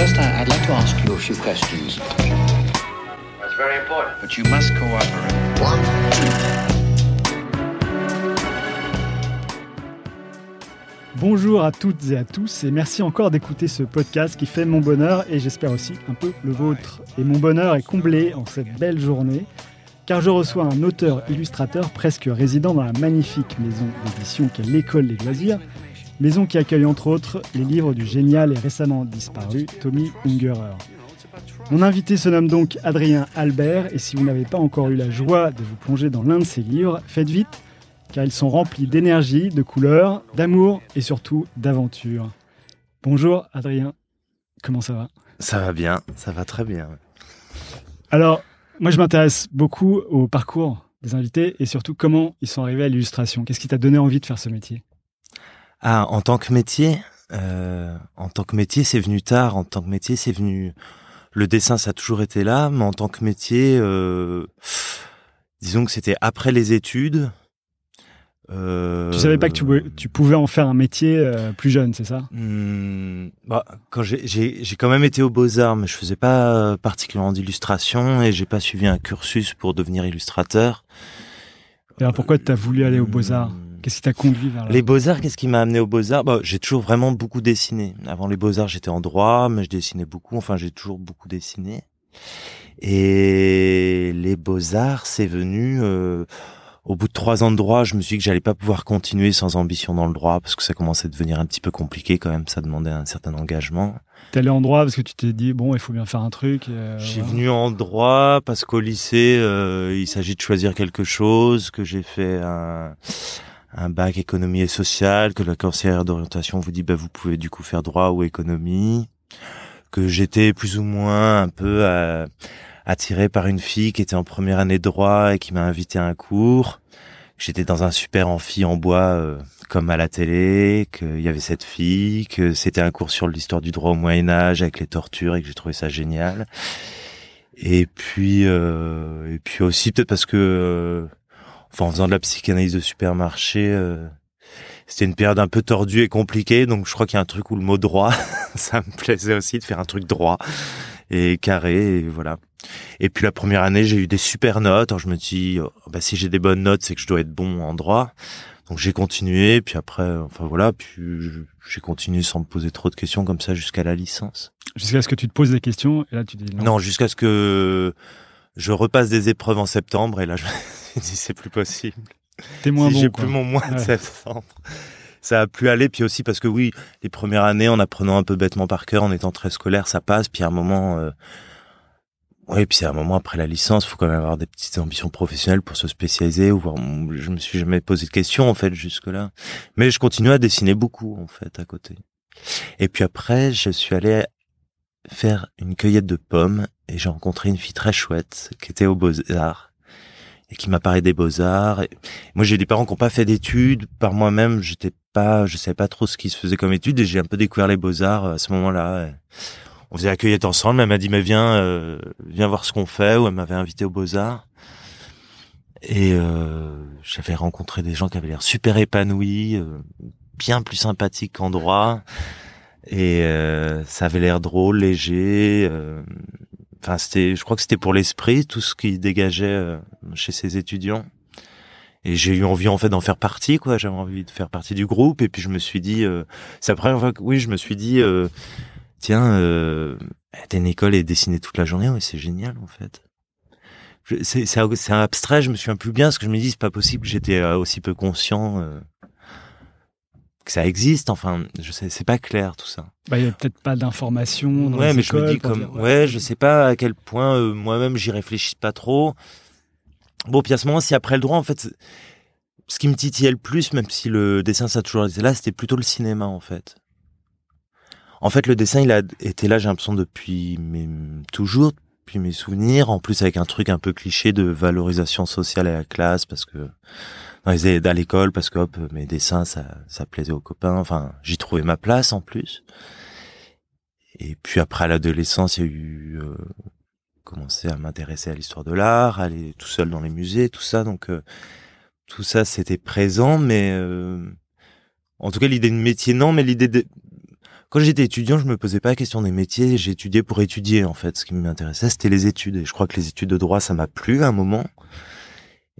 First, I- I'd like to ask you a few questions. That's very important. But you must cooperate. Bonjour à toutes et à tous et merci encore d'écouter ce podcast qui fait mon bonheur et j'espère aussi un peu le vôtre. Et mon bonheur est comblé en cette belle journée car je reçois un auteur-illustrateur presque résident dans la magnifique maison d'édition qu'est l'École des loisirs, maison qui accueille entre autres les livres du génial et récemment disparu Tommy Ungerer. Mon invité se nomme donc Adrien Albert et si vous n'avez pas encore eu la joie de vous plonger dans l'un de ses livres, faites vite car ils sont remplis d'énergie, de couleurs, d'amour et surtout d'aventure. Bonjour Adrien, comment ça va? Ça va bien, ça va très bien. Alors, moi je m'intéresse beaucoup au parcours des invités et surtout comment ils sont arrivés à l'illustration. Qu'est-ce qui t'a donné envie de faire ce métier? Ah, en tant que métier, euh, en tant que métier, c'est venu tard. En tant que métier, c'est venu. Le dessin, ça a toujours été là, mais en tant que métier, euh, disons que c'était après les études. Euh, Tu savais pas que tu pouvais, tu pouvais en faire un métier euh, plus jeune, c'est ça? Hmm, bah, quand j'ai- quand même été aux Beaux Arts, mais je faisais pas particulièrement d'illustration et j'ai pas suivi un cursus pour devenir illustrateur. Et alors pourquoi tu as voulu aller aux Beaux-Arts? Hmm. Qu'est-ce qui t'a conduit vers là Les Beaux-Arts, qu'est-ce qui m'a amené aux Beaux-Arts? Bah, J'ai toujours vraiment beaucoup dessiné. Avant les Beaux-Arts, j'étais en droit, mais je dessinais beaucoup. Enfin, j'ai toujours beaucoup dessiné. Et les Beaux-Arts, c'est venu... euh, au bout de trois ans de droit, je me suis dit que j'allais pas pouvoir continuer sans ambition dans le droit, parce que ça commençait à devenir un petit peu compliqué quand même. Ça demandait un certain engagement. T'es allé en droit parce que tu t'es dit, bon, il faut bien faire un truc. euh, J'ai venu en droit parce qu'au lycée, euh, il s'agit de choisir quelque chose, que j'ai fait un, un bac économie et sociale, que la conseillère d'orientation vous dit, bah, vous pouvez du coup faire droit ou économie, que j'étais plus ou moins un peu euh, attiré par une fille qui était en première année de droit et qui m'a invité à un cours. J'étais dans un super amphi en bois, euh, comme à la télé, qu'il y avait cette fille, que c'était un cours sur l'histoire du droit au Moyen Âge avec les tortures et que j'ai trouvé ça génial. Et puis, euh, et puis aussi peut-être parce que, euh, enfin, en faisant de la psychanalyse de supermarché, euh, c'était une période un peu tordue et compliquée, donc je crois qu'il y a un truc où le mot droit, ça me plaisait aussi de faire un truc droit et carré, et voilà. Et puis la première année, j'ai eu des super notes. Alors je me dis, oh, bah si j'ai des bonnes notes, c'est que je dois être bon en droit. Donc j'ai continué, puis après, enfin voilà, puis j'ai continué sans me poser trop de questions comme ça jusqu'à la licence. Jusqu'à ce que tu te poses des questions et là tu dis non. Non, jusqu'à ce que je repasse des épreuves en septembre et là je me dit c'est plus possible. T'es moins si bon. j'ai plus mon mois de septembre. Ça a plus aller, puis aussi parce que oui, les premières années, en apprenant un peu bêtement par cœur, en étant très scolaire, ça passe, puis à un moment, euh... oui, puis à un moment après la licence, faut quand même avoir des petites ambitions professionnelles pour se spécialiser. Ou voir... Je me suis jamais posé de questions en fait jusque là, mais je continue à dessiner beaucoup en fait à côté. Et puis après, je suis allé faire une cueillette de pommes et j'ai rencontré une fille très chouette qui était aux Beaux Arts et qui m'a parlé des Beaux Arts. Moi, j'ai des parents qui n'ont pas fait d'études. Par moi-même, j'étais pas, je savais pas trop ce qui se faisait comme études et j'ai un peu découvert les Beaux Arts à ce moment-là. On faisait la cueillette ensemble. Elle m'a dit, mais viens, euh, viens voir ce qu'on fait. Ou elle m'avait invité aux Beaux Arts. Et euh, j'avais rencontré des gens qui avaient l'air super épanouis, euh, bien plus sympathiques qu'en droit. Et euh, ça avait l'air drôle, léger. euh, Enfin, c'était, je crois que c'était pour l'esprit, tout ce qui dégageait euh, chez ces étudiants. Et j'ai eu envie en fait d'en faire partie, quoi. J'avais envie de faire partie du groupe. Et puis je me suis dit, euh, c'est la première fois que, oui, je me suis dit, tiens, euh, t'es une école et dessiner toute la journée, ouais, c'est génial en fait. C'est, abstrait. Je me souviens plus bien parce que je me dis, c'est pas possible. J'étais aussi peu conscient euh, que ça existe. Enfin, je sais, c'est pas clair tout ça. Bah, il y a peut-être pas d'informations. dans Ouais, les mais je me dis comme, dire, ouais, je sais pas à quel point euh, moi-même j'y réfléchis pas trop. Bon, puis à ce moment, si après le droit, en fait, ce qui me titillait le plus, même si le dessin ça a toujours été là, c'était plutôt le cinéma, en fait. En fait, le dessin, il a été là, j'ai l'impression depuis mes, toujours, depuis mes souvenirs, en plus avec un truc un peu cliché de valorisation sociale à la classe, parce que dans les aides à l'école, parce que hop, mes dessins, ça, ça plaisait aux copains. Enfin, j'y trouvais ma place en plus. Et puis après à l'adolescence, il y a eu euh, commencé à m'intéresser à l'histoire de l'art, aller tout seul dans les musées, tout ça. Donc euh, tout ça, c'était présent, mais euh, en tout cas l'idée de métier non, mais l'idée de quand j'étais étudiant, je me posais pas la question des métiers. J'étudiais pour étudier en fait. Ce qui m'intéressait, c'était les études. Et je crois que les études de droit, ça m'a plu à un moment.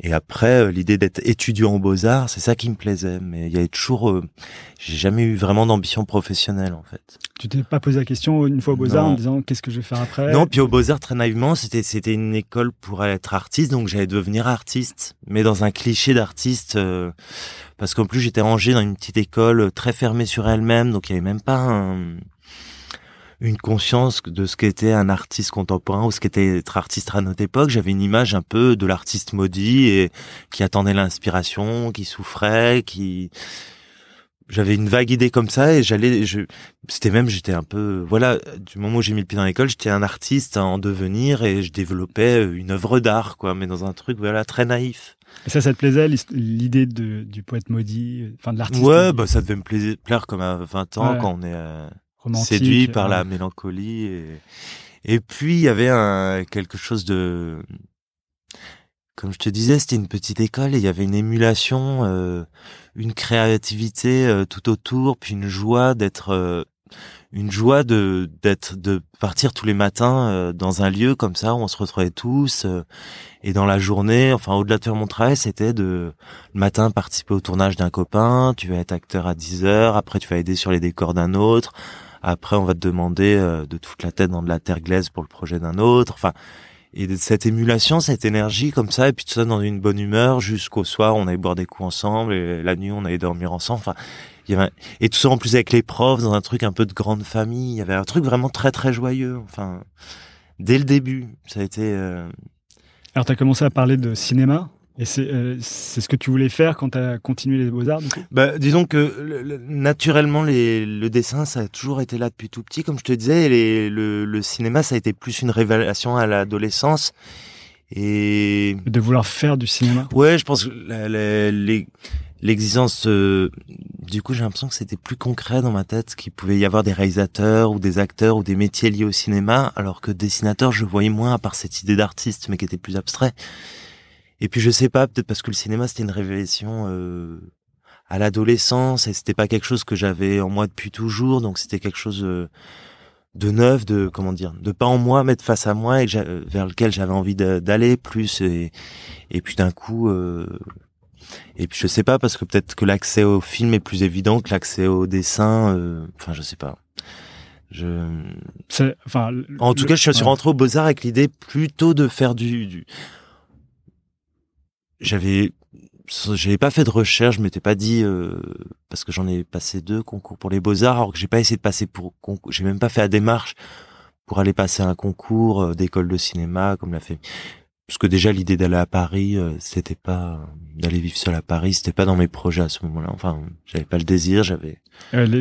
Et après, euh, l'idée d'être étudiant aux beaux-arts, c'est ça qui me plaisait. Mais il y avait toujours, euh, j'ai jamais eu vraiment d'ambition professionnelle, en fait. Tu t'es pas posé la question une fois aux beaux-arts en disant qu'est-ce que je vais faire après? Non, puis aux beaux-arts, très naïvement, c'était, c'était une école pour être artiste, donc j'allais devenir artiste. Mais dans un cliché d'artiste, euh, parce qu'en plus j'étais rangé dans une petite école très fermée sur elle-même, donc il y avait même pas un, une conscience de ce qu'était un artiste contemporain ou ce qu'était être artiste à notre époque. J'avais une image un peu de l'artiste maudit et qui attendait l'inspiration, qui souffrait, qui j'avais une vague idée comme ça et j'allais je c'était même j'étais un peu voilà du moment où j'ai mis le pied dans l'école j'étais un artiste en devenir et je développais une œuvre d'art quoi mais dans un truc voilà très naïf. Et ça ça te plaisait l'idée du poète maudit enfin de l'artiste ouais bah ça devait me plaire, comme à 20 ans quand on est euh, séduit par la mélancolie et et puis il y avait un quelque chose de comme je te disais c'était une petite école et il y avait une émulation euh, une créativité euh, tout autour puis une joie d'être euh, une joie de d'être de partir tous les matins dans un lieu comme ça où on se retrouvait tous et dans la journée enfin au-delà de faire mon travail c'était de le matin participer au tournage d'un copain tu vas être acteur à 10 heures après tu vas aider sur les décors d'un autre après, on va te demander euh, de toute la tête dans de la terre glaise pour le projet d'un autre. Enfin, et cette émulation, cette énergie comme ça, et puis tout ça dans une bonne humeur jusqu'au soir, on allait boire des coups ensemble, et la nuit, on allait dormir ensemble. Enfin, il y avait et tout ça en plus avec les profs dans un truc un peu de grande famille. Il y avait un truc vraiment très très joyeux. Enfin, dès le début, ça a été. Euh... Alors, tu as commencé à parler de cinéma? Et euh, c'est ce que tu voulais faire quand tu as continué les beaux-arts bah, Disons que naturellement, les, le dessin, ça a toujours été là depuis tout petit, comme je te disais. Et le, le, cinéma, ça a été plus une révélation à l'adolescence. Et de vouloir faire du cinéma? Ouais, je pense que l'existence, euh, du coup, j'ai l'impression que c'était plus concret dans ma tête, qu'il pouvait y avoir des réalisateurs ou des acteurs ou des métiers liés au cinéma, alors que dessinateur, je voyais moins à part cette idée d'artiste, mais qui était plus abstrait. Et puis je sais pas, peut-être parce que le cinéma c'était une révélation euh, à l'adolescence et c'était pas quelque chose que j'avais en moi depuis toujours, donc c'était quelque chose euh, de neuf, de comment dire, de pas en moi, mais de face à moi et vers lequel j'avais envie d'aller plus. Et, et puis d'un coup, euh, et puis je sais pas parce que peut-être que l'accès au film est plus évident que l'accès au dessin. Euh, enfin, je sais pas. Je. Enfin. En tout cas, je suis rentré au Beaux Arts avec l'idée plutôt de faire du, du j'avais j'avais pas fait de recherche, je m'étais pas dit euh, parce que j'en ai passé deux concours pour les beaux arts, alors que j'ai pas essayé de passer pour j'ai même pas fait la démarche pour aller passer un concours euh, d'école de cinéma comme l'a fait. Parce que déjà l'idée d'aller à Paris, euh, c'était pas d'aller vivre seul à Paris, c'était pas dans mes projets à ce moment-là. Enfin, j'avais pas le désir, j'avais.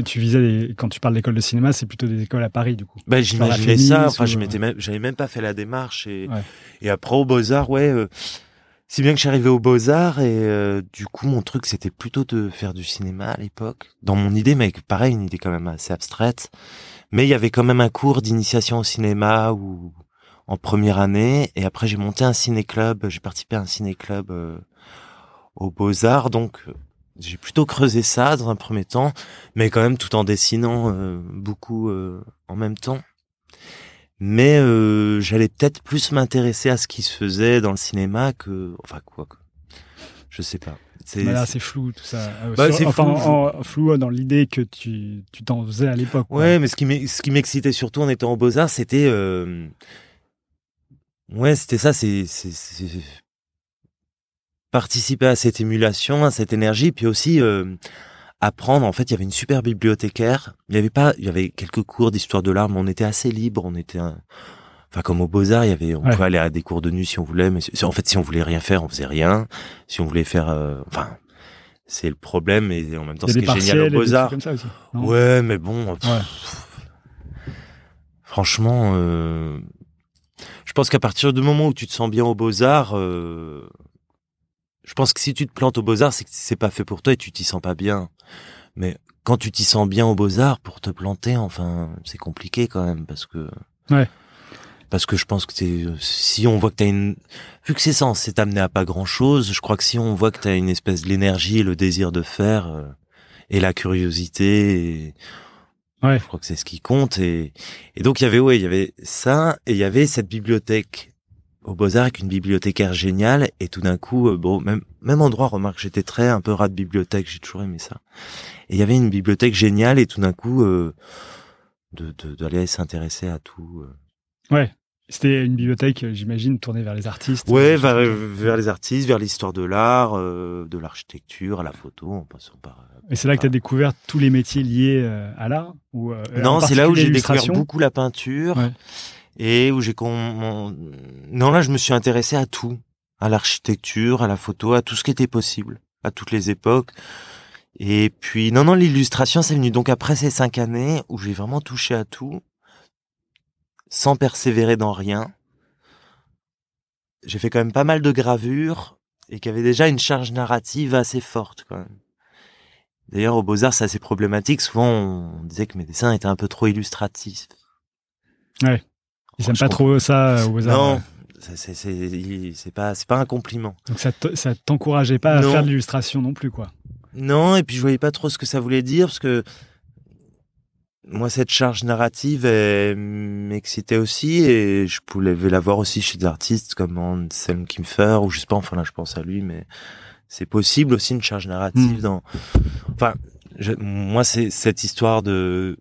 tu visais quand tu parles d'école de cinéma, c'est plutôt des écoles à Paris du coup. Ben j'imaginais ça. Enfin, je m'étais même, j'avais même pas fait la démarche et et après au Beaux Arts, ouais si bien que je arrivé aux Beaux-Arts et euh, du coup mon truc c'était plutôt de faire du cinéma à l'époque. Dans mon idée, mais pareil, une idée quand même assez abstraite. Mais il y avait quand même un cours d'initiation au cinéma ou en première année et après j'ai monté un ciné-club, j'ai participé à un ciné-club euh, aux Beaux-Arts donc euh, j'ai plutôt creusé ça dans un premier temps, mais quand même tout en dessinant beaucoup en même temps mais euh, j'allais peut-être plus m'intéresser à ce qui se faisait dans le cinéma que enfin quoi que. Je sais pas. C'est là c'est flou tout ça. Euh, bah, c'est enfin flou, dans l'idée que tu tu t'en faisais à l'époque ouais mais ce qui ce qui m'excitait surtout en étant au beaux arts c'était euh... ouais c'était ça c'est c'est participer à cette émulation à cette énergie puis aussi euh, apprendre. En fait, il y avait une super bibliothécaire. Il y avait pas, il y avait quelques cours d'histoire de l'art, mais on était assez libre. On était, enfin, comme au Beaux Arts, il y avait, on pouvait aller à des cours de nuit si on voulait, mais en fait, si on voulait rien faire, on faisait rien. Si on voulait faire, euh, enfin, c'est le problème, et en même temps, ce qui est génial au Beaux Arts. Ouais, mais bon. franchement, euh, je pense qu'à partir du moment où tu te sens bien aux Beaux Arts. Euh, je pense que si tu te plantes aux Beaux-Arts, c'est que c'est pas fait pour toi et tu t'y sens pas bien. Mais quand tu t'y sens bien aux Beaux-Arts, pour te planter, enfin, c'est compliqué quand même parce que. Ouais. Parce que je pense que t'es, si on voit que t'as une, vu que c'est censé t'amener à pas grand chose, je crois que si on voit que t'as une espèce de l'énergie et le désir de faire, euh, et la curiosité, Ouais. Je crois que c'est ce qui compte. Et, et donc il y avait ouais, il y avait ça et il y avait cette bibliothèque au Beaux-Arts avec une bibliothécaire géniale. Et tout d'un coup, euh, bon, même même endroit, remarque, j'étais très un peu rat de bibliothèque, j'ai toujours aimé ça. Et il y avait une bibliothèque géniale et tout d'un coup, euh, de de- d'aller s'intéresser à tout. euh. Ouais. C'était une bibliothèque, euh, j'imagine, tournée vers les artistes. Ouais, vers, vers les artistes, vers l'histoire de l'art, euh, de l'architecture, à la photo, en passant par. Et c'est là que tu as découvert tous les métiers liés à l'art ou, Non, c'est là où j'ai découvert beaucoup la peinture Ouais. Et où j'ai con... non là je me suis intéressé à tout, à l'architecture, à la photo, à tout ce qui était possible, à toutes les époques. Et puis non non l'illustration c'est venu donc après ces cinq années où j'ai vraiment touché à tout, sans persévérer dans rien. J'ai fait quand même pas mal de gravures et qui avaient déjà une charge narrative assez forte quand même. D'ailleurs, au Beaux-Arts, c'est assez problématique. Souvent, on disait que mes dessins étaient un peu trop illustratifs. Ils aiment Je pas comprends. trop ça euh, arts. Non, c'est pas c'est pas un compliment. Donc ça te- ça t'encourageait pas à faire de l'illustration non plus, quoi. Non, et puis je voyais pas trop ce que ça voulait dire parce que moi cette charge narrative m'excitait aussi et je pouvais la voir aussi chez des artistes comme Anselm Kimfer ou je sais pas enfin là je pense à lui mais c'est possible aussi une charge narrative Mm. dans enfin je- moi c'est cette histoire de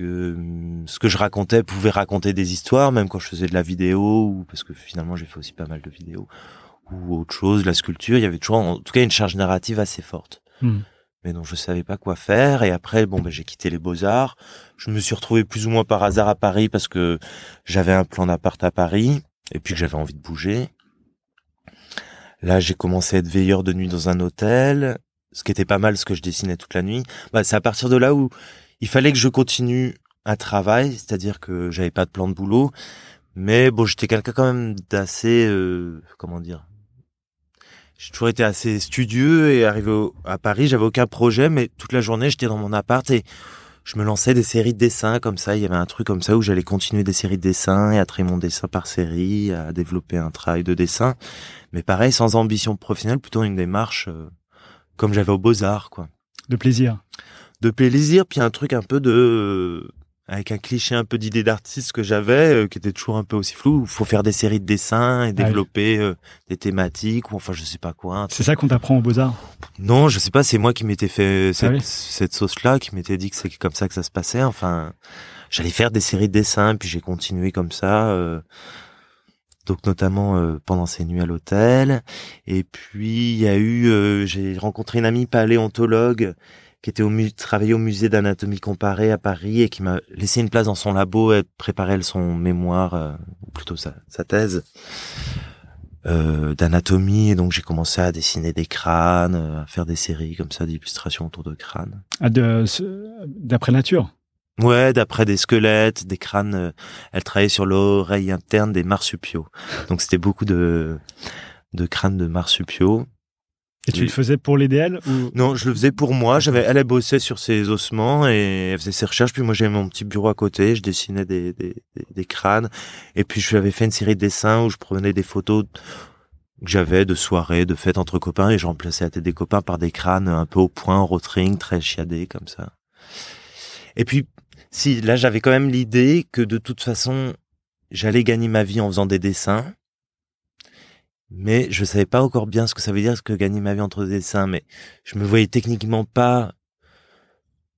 que hum, ce que je racontais pouvait raconter des histoires même quand je faisais de la vidéo ou parce que finalement j'ai fait aussi pas mal de vidéos ou autre chose. La sculpture il y avait toujours en tout cas une charge narrative assez forte. Hmm. mais dont je savais pas quoi faire. Et après bon ben j'ai quitté les beaux-arts. Je me suis retrouvé plus ou moins par hasard à Paris parce que j'avais un plan d'appart à Paris et puis que j'avais envie de bouger. Là j'ai commencé à être veilleur de nuit dans un hôtel ce qui était pas mal ce que je dessinais toute la nuit. Bah, c'est à partir de là où il fallait que je continue un travail c'est-à-dire que j'avais pas de plan de boulot mais bon j'étais quelqu'un quand même d'assez euh, comment dire j'ai toujours été assez studieux et arrivé au- à Paris, j'avais aucun projet, mais toute la journée, j'étais dans mon appart et je me lançais des séries de dessins comme ça. Il y avait un truc comme ça où j'allais continuer des séries de dessins et à créer mon dessin par série, à développer un travail de dessin. Mais pareil, sans ambition professionnelle, plutôt une démarche euh, comme j'avais aux Beaux-Arts, quoi. De plaisir. De plaisir, puis un truc un peu de... avec un cliché un peu d'idée d'artiste que j'avais, euh, qui était toujours un peu aussi flou. Il faut faire des séries de dessins et développer euh, des thématiques, ou enfin je sais pas quoi, C'est ça qu'on t'apprend aux Beaux-Arts. non, je sais pas, c'est moi qui m'étais fait cette, Ah oui cette sauce-là, qui m'était dit que c'est comme ça que ça se passait. Enfin, j'allais faire des séries de dessins, puis j'ai continué comme ça. euh, donc notamment euh, pendant ces nuits à l'hôtel. Et puis il y a eu, euh, j'ai rencontré une amie paléontologue qui était au mu travaillait au musée d'anatomie comparée à Paris et qui m'a laissé une place dans son labo et préparait son mémoire, euh, ou plutôt sa, sa thèse euh, d'anatomie. Et donc j'ai commencé à dessiner des crânes, euh, à faire des séries comme ça d'illustrations autour de crânes. Ah, D'après nature? Ouais, d'après des squelettes, des crânes. euh, elle travaillait sur l'oreille interne des marsupiaux. Donc c'était beaucoup de de crânes de marsupiaux. Et tu le faisais pour l'idéal ou... Non, je le faisais pour moi. J'avais, elle, elle bossait sur ses ossements et elle faisait ses recherches. Puis moi, j'avais mon petit bureau à côté. Je dessinais des, des, des, des crânes. Et puis, je lui avais fait une série de dessins où je prenais des photos que j'avais de soirées, de fêtes entre copains et je remplaçais la tête des copains par des crânes un peu au point, en rotring, très chiadés comme ça. Et puis, si, là, j'avais quand même l'idée que de toute façon, j'allais gagner ma vie en faisant des dessins. Mais je savais pas encore bien ce que ça veut dire, ce que gagner ma vie entre des dessins. Mais je me voyais techniquement pas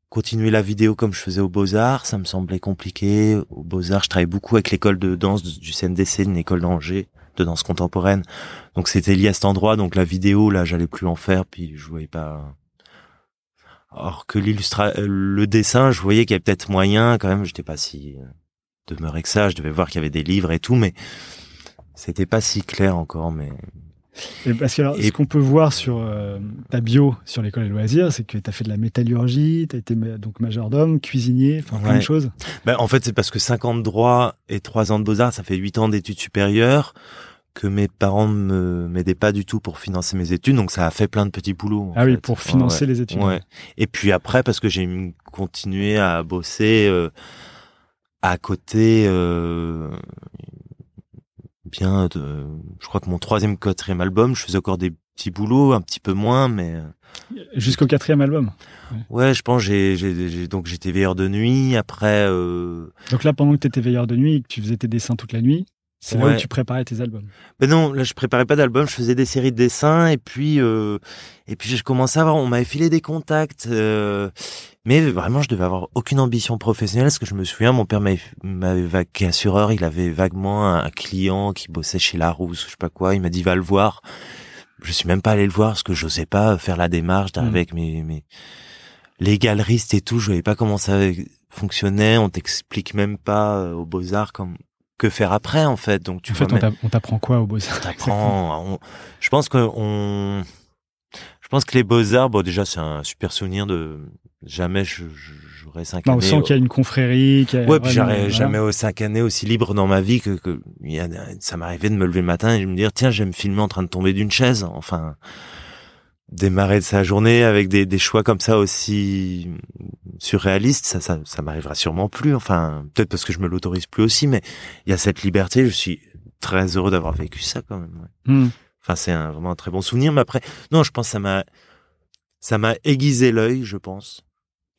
continuer la vidéo comme je faisais aux Beaux-Arts. Ça me semblait compliqué. Aux Beaux-Arts, je travaillais beaucoup avec l'école de danse du CNDC, une école d'Angers, de danse contemporaine. Donc c'était lié à cet endroit. Donc la vidéo, là, j'allais plus en faire. Puis je voyais pas... Alors que l'illustra, euh, le dessin, je voyais qu'il y avait peut-être moyen quand même. J'étais pas si euh, demeuré que ça. Je devais voir qu'il y avait des livres et tout, mais c'était pas si clair encore. Mais Et parce que alors, Et- ce qu'on peut voir sur euh, ta bio sur l'école des loisirs, c'est que tu as fait de la métallurgie, tu as été donc majordome, cuisinier, enfin plein de choses. Ben, en fait, c'est parce que 5 ans de droit et 3 ans de beaux-arts, ça fait 8 ans d'études supérieures que mes parents me m'aidaient pas du tout pour financer mes études, donc ça a fait plein de petits boulots. Ah oui, pour financer Ouais, les études. Ouais. Et puis après, parce que j'ai continué à bosser euh, à côté, euh, bien, de, je crois que mon troisième, quatrième album, je faisais encore des petits boulots, un petit peu moins, mais Jusqu'au quatrième album. ouais, je pense j'ai j'ai j'ai- donc j'étais veilleur de nuit. Après, euh, Donc là, pendant que tu étais veilleur de nuit et que tu faisais tes dessins toute la nuit, c'est là Ouais. où tu préparais tes albums. Ben non, là je préparais pas d'album, je faisais des séries de dessins et puis euh, et puis je commençais à avoir, on m'avait filé des contacts, euh, mais vraiment je devais avoir aucune ambition professionnelle parce que je me souviens, mon père m'avait est assureur, il avait vaguement un client qui bossait chez Larousse, ou je sais pas quoi, il m'a dit va le voir. Je suis même pas allé le voir parce que j'osais pas faire la démarche d'arriver Mhm. avec mes mes les galeristes et tout, je voyais pas comment ça fonctionnait, on t'explique même pas euh, aux beaux-arts comme que faire après en fait. Donc tu En fait, on t'a- on t'apprend quoi au Beaux-Arts on- Je pense que on, je pense que les beaux arts, bon déjà c'est un super souvenir de jamais je- je- j'aurais cinq Non, on années. sent qu'il y a une confrérie. qu'il y a Ouais, puis j'aurais jamais aux cinq années aussi libre dans ma vie que, que il y a, ça m'arrivait de me lever le matin et de me dire tiens j'aime filmer en train de tomber d'une chaise. Enfin démarrer de sa journée avec des, des choix comme ça aussi surréalistes, ça ça, ça m'arrivera sûrement plus. Enfin peut-être parce que je me l'autorise plus aussi, mais il y a cette liberté. Je suis très heureux d'avoir vécu ça quand même. ouais. Hmm. Enfin, c'est un, vraiment un très bon souvenir. Mais après, non, je pense que ça m'a, ça m'a aiguisé l'œil, je pense.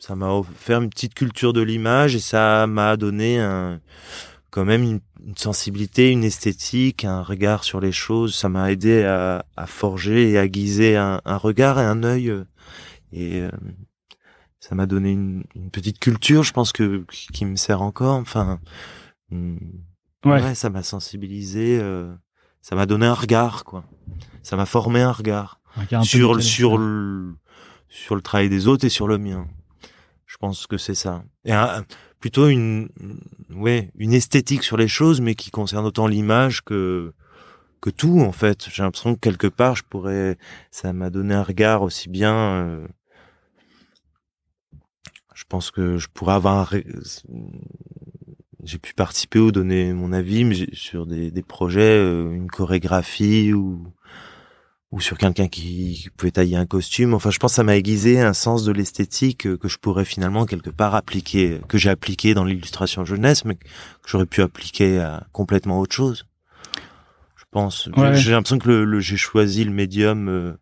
Ça m'a offert une petite culture de l'image et ça m'a donné un, quand même une, une sensibilité, une esthétique, un regard sur les choses. Ça m'a aidé à, à forger et à aiguiser un, un regard et un œil. euh, Et euh, ça m'a donné une, une petite culture, je pense que qui, qui me sert encore. Enfin, hum, Ouais. Ouais, ça m'a sensibilisé, euh, ça m'a donné un regard, quoi. Ça m'a formé un regard Un regard sur sur le, sur le travail des autres et sur le mien. Je pense que c'est ça. Et un- plutôt une, ouais, une esthétique sur les choses, mais qui concerne autant l'image que, que tout, en fait. J'ai l'impression que quelque part, je pourrais, ça m'a donné un regard aussi bien, euh, je pense que je pourrais avoir un, j'ai pu participer ou donner mon avis mais sur des, des projets, euh, une chorégraphie ou ou sur quelqu'un qui, pouvait tailler un costume. Enfin, je pense que ça m'a aiguisé un sens de l'esthétique euh, que je pourrais finalement quelque part appliquer, que j'ai appliqué dans l'illustration jeunesse, mais que j'aurais pu appliquer à complètement autre chose. Je pense. Ouais. J'ai l'impression que le, le- j'ai choisi le médium euh,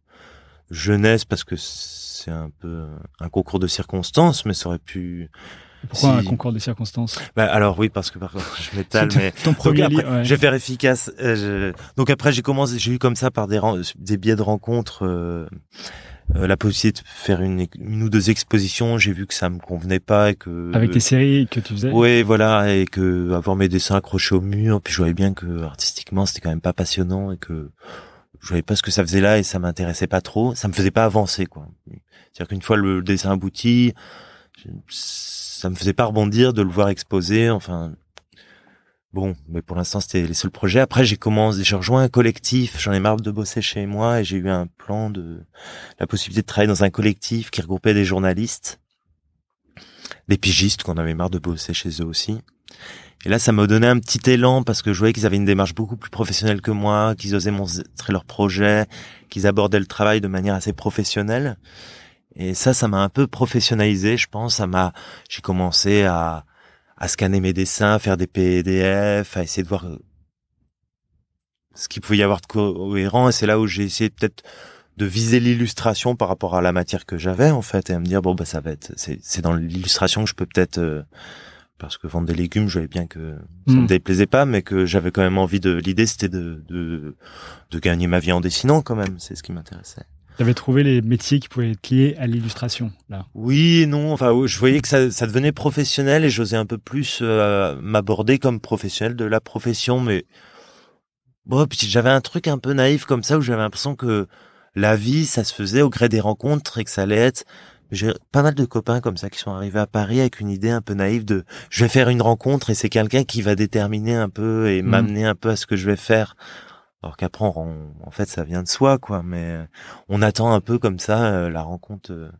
jeunesse parce que c'est un peu un concours de circonstances, mais ça aurait pu. Pourquoi un concours de circonstances Bah, alors oui, parce que par contre, je m'étale, mais Ton premier donc après, livre, ouais. je vais faire efficace. euh, je- Donc après, j'ai commencé, j'ai eu comme ça par des des biais de rencontres euh, euh, la possibilité de faire une, une ou deux expositions. J'ai vu que ça me convenait pas et que Avec tes séries que tu faisais. ouais, voilà, et que avoir mes dessins accrochés au mur, puis je voyais bien que artistiquement c'était quand même pas passionnant et que je voyais pas ce que ça faisait là et ça m'intéressait pas trop. Ça me faisait pas avancer, quoi. C'est-à-dire qu'une fois le dessin abouti, ça me faisait pas rebondir de le voir exposé. Enfin, bon, mais pour l'instant c'était les seuls projets. Après j'ai commencé, j'ai rejoint un collectif. J'en ai marre de bosser chez moi et j'ai eu un plan de la possibilité de travailler dans un collectif qui regroupait des journalistes, des pigistes qu'on avait marre de bosser chez eux aussi. Et là, ça m'a donné un petit élan parce que je voyais qu'ils avaient une démarche beaucoup plus professionnelle que moi, qu'ils osaient montrer leurs projets, qu'ils abordaient le travail de manière assez professionnelle. Et ça, ça m'a un peu professionnalisé, je pense. Ça m'a, j'ai commencé à, à scanner mes dessins, à faire des PDF, à essayer de voir euh, ce qu'il pouvait y avoir de cohérent. Et c'est là où j'ai essayé peut-être de viser l'illustration par rapport à la matière que j'avais, en fait, et à me dire, bon, bah, ça va être, c'est, c'est dans l'illustration que je peux peut-être, euh, parce que vendre des légumes, je voyais bien que ça Mm. me déplaisait pas, mais que j'avais quand même envie de, l'idée, c'était de, de, de gagner ma vie en dessinant, quand même. C'est ce qui m'intéressait. Tu avais trouvé les métiers qui pouvaient être liés à l'illustration, là. Oui et non. Enfin, je voyais que ça, ça devenait professionnel et j'osais un peu plus euh, m'aborder comme professionnel de la profession. Mais bon, puis j'avais un truc un peu naïf comme ça où j'avais l'impression que la vie, ça se faisait au gré des rencontres et que ça allait être. J'ai pas mal de copains comme ça qui sont arrivés à Paris avec une idée un peu naïve de je vais faire une rencontre et c'est quelqu'un qui va déterminer un peu et Mhm. m'amener un peu à ce que je vais faire. Alors qu'après, on- en fait, ça vient de soi, quoi. Mais euh, on attend un peu comme ça euh, la rencontre. euh.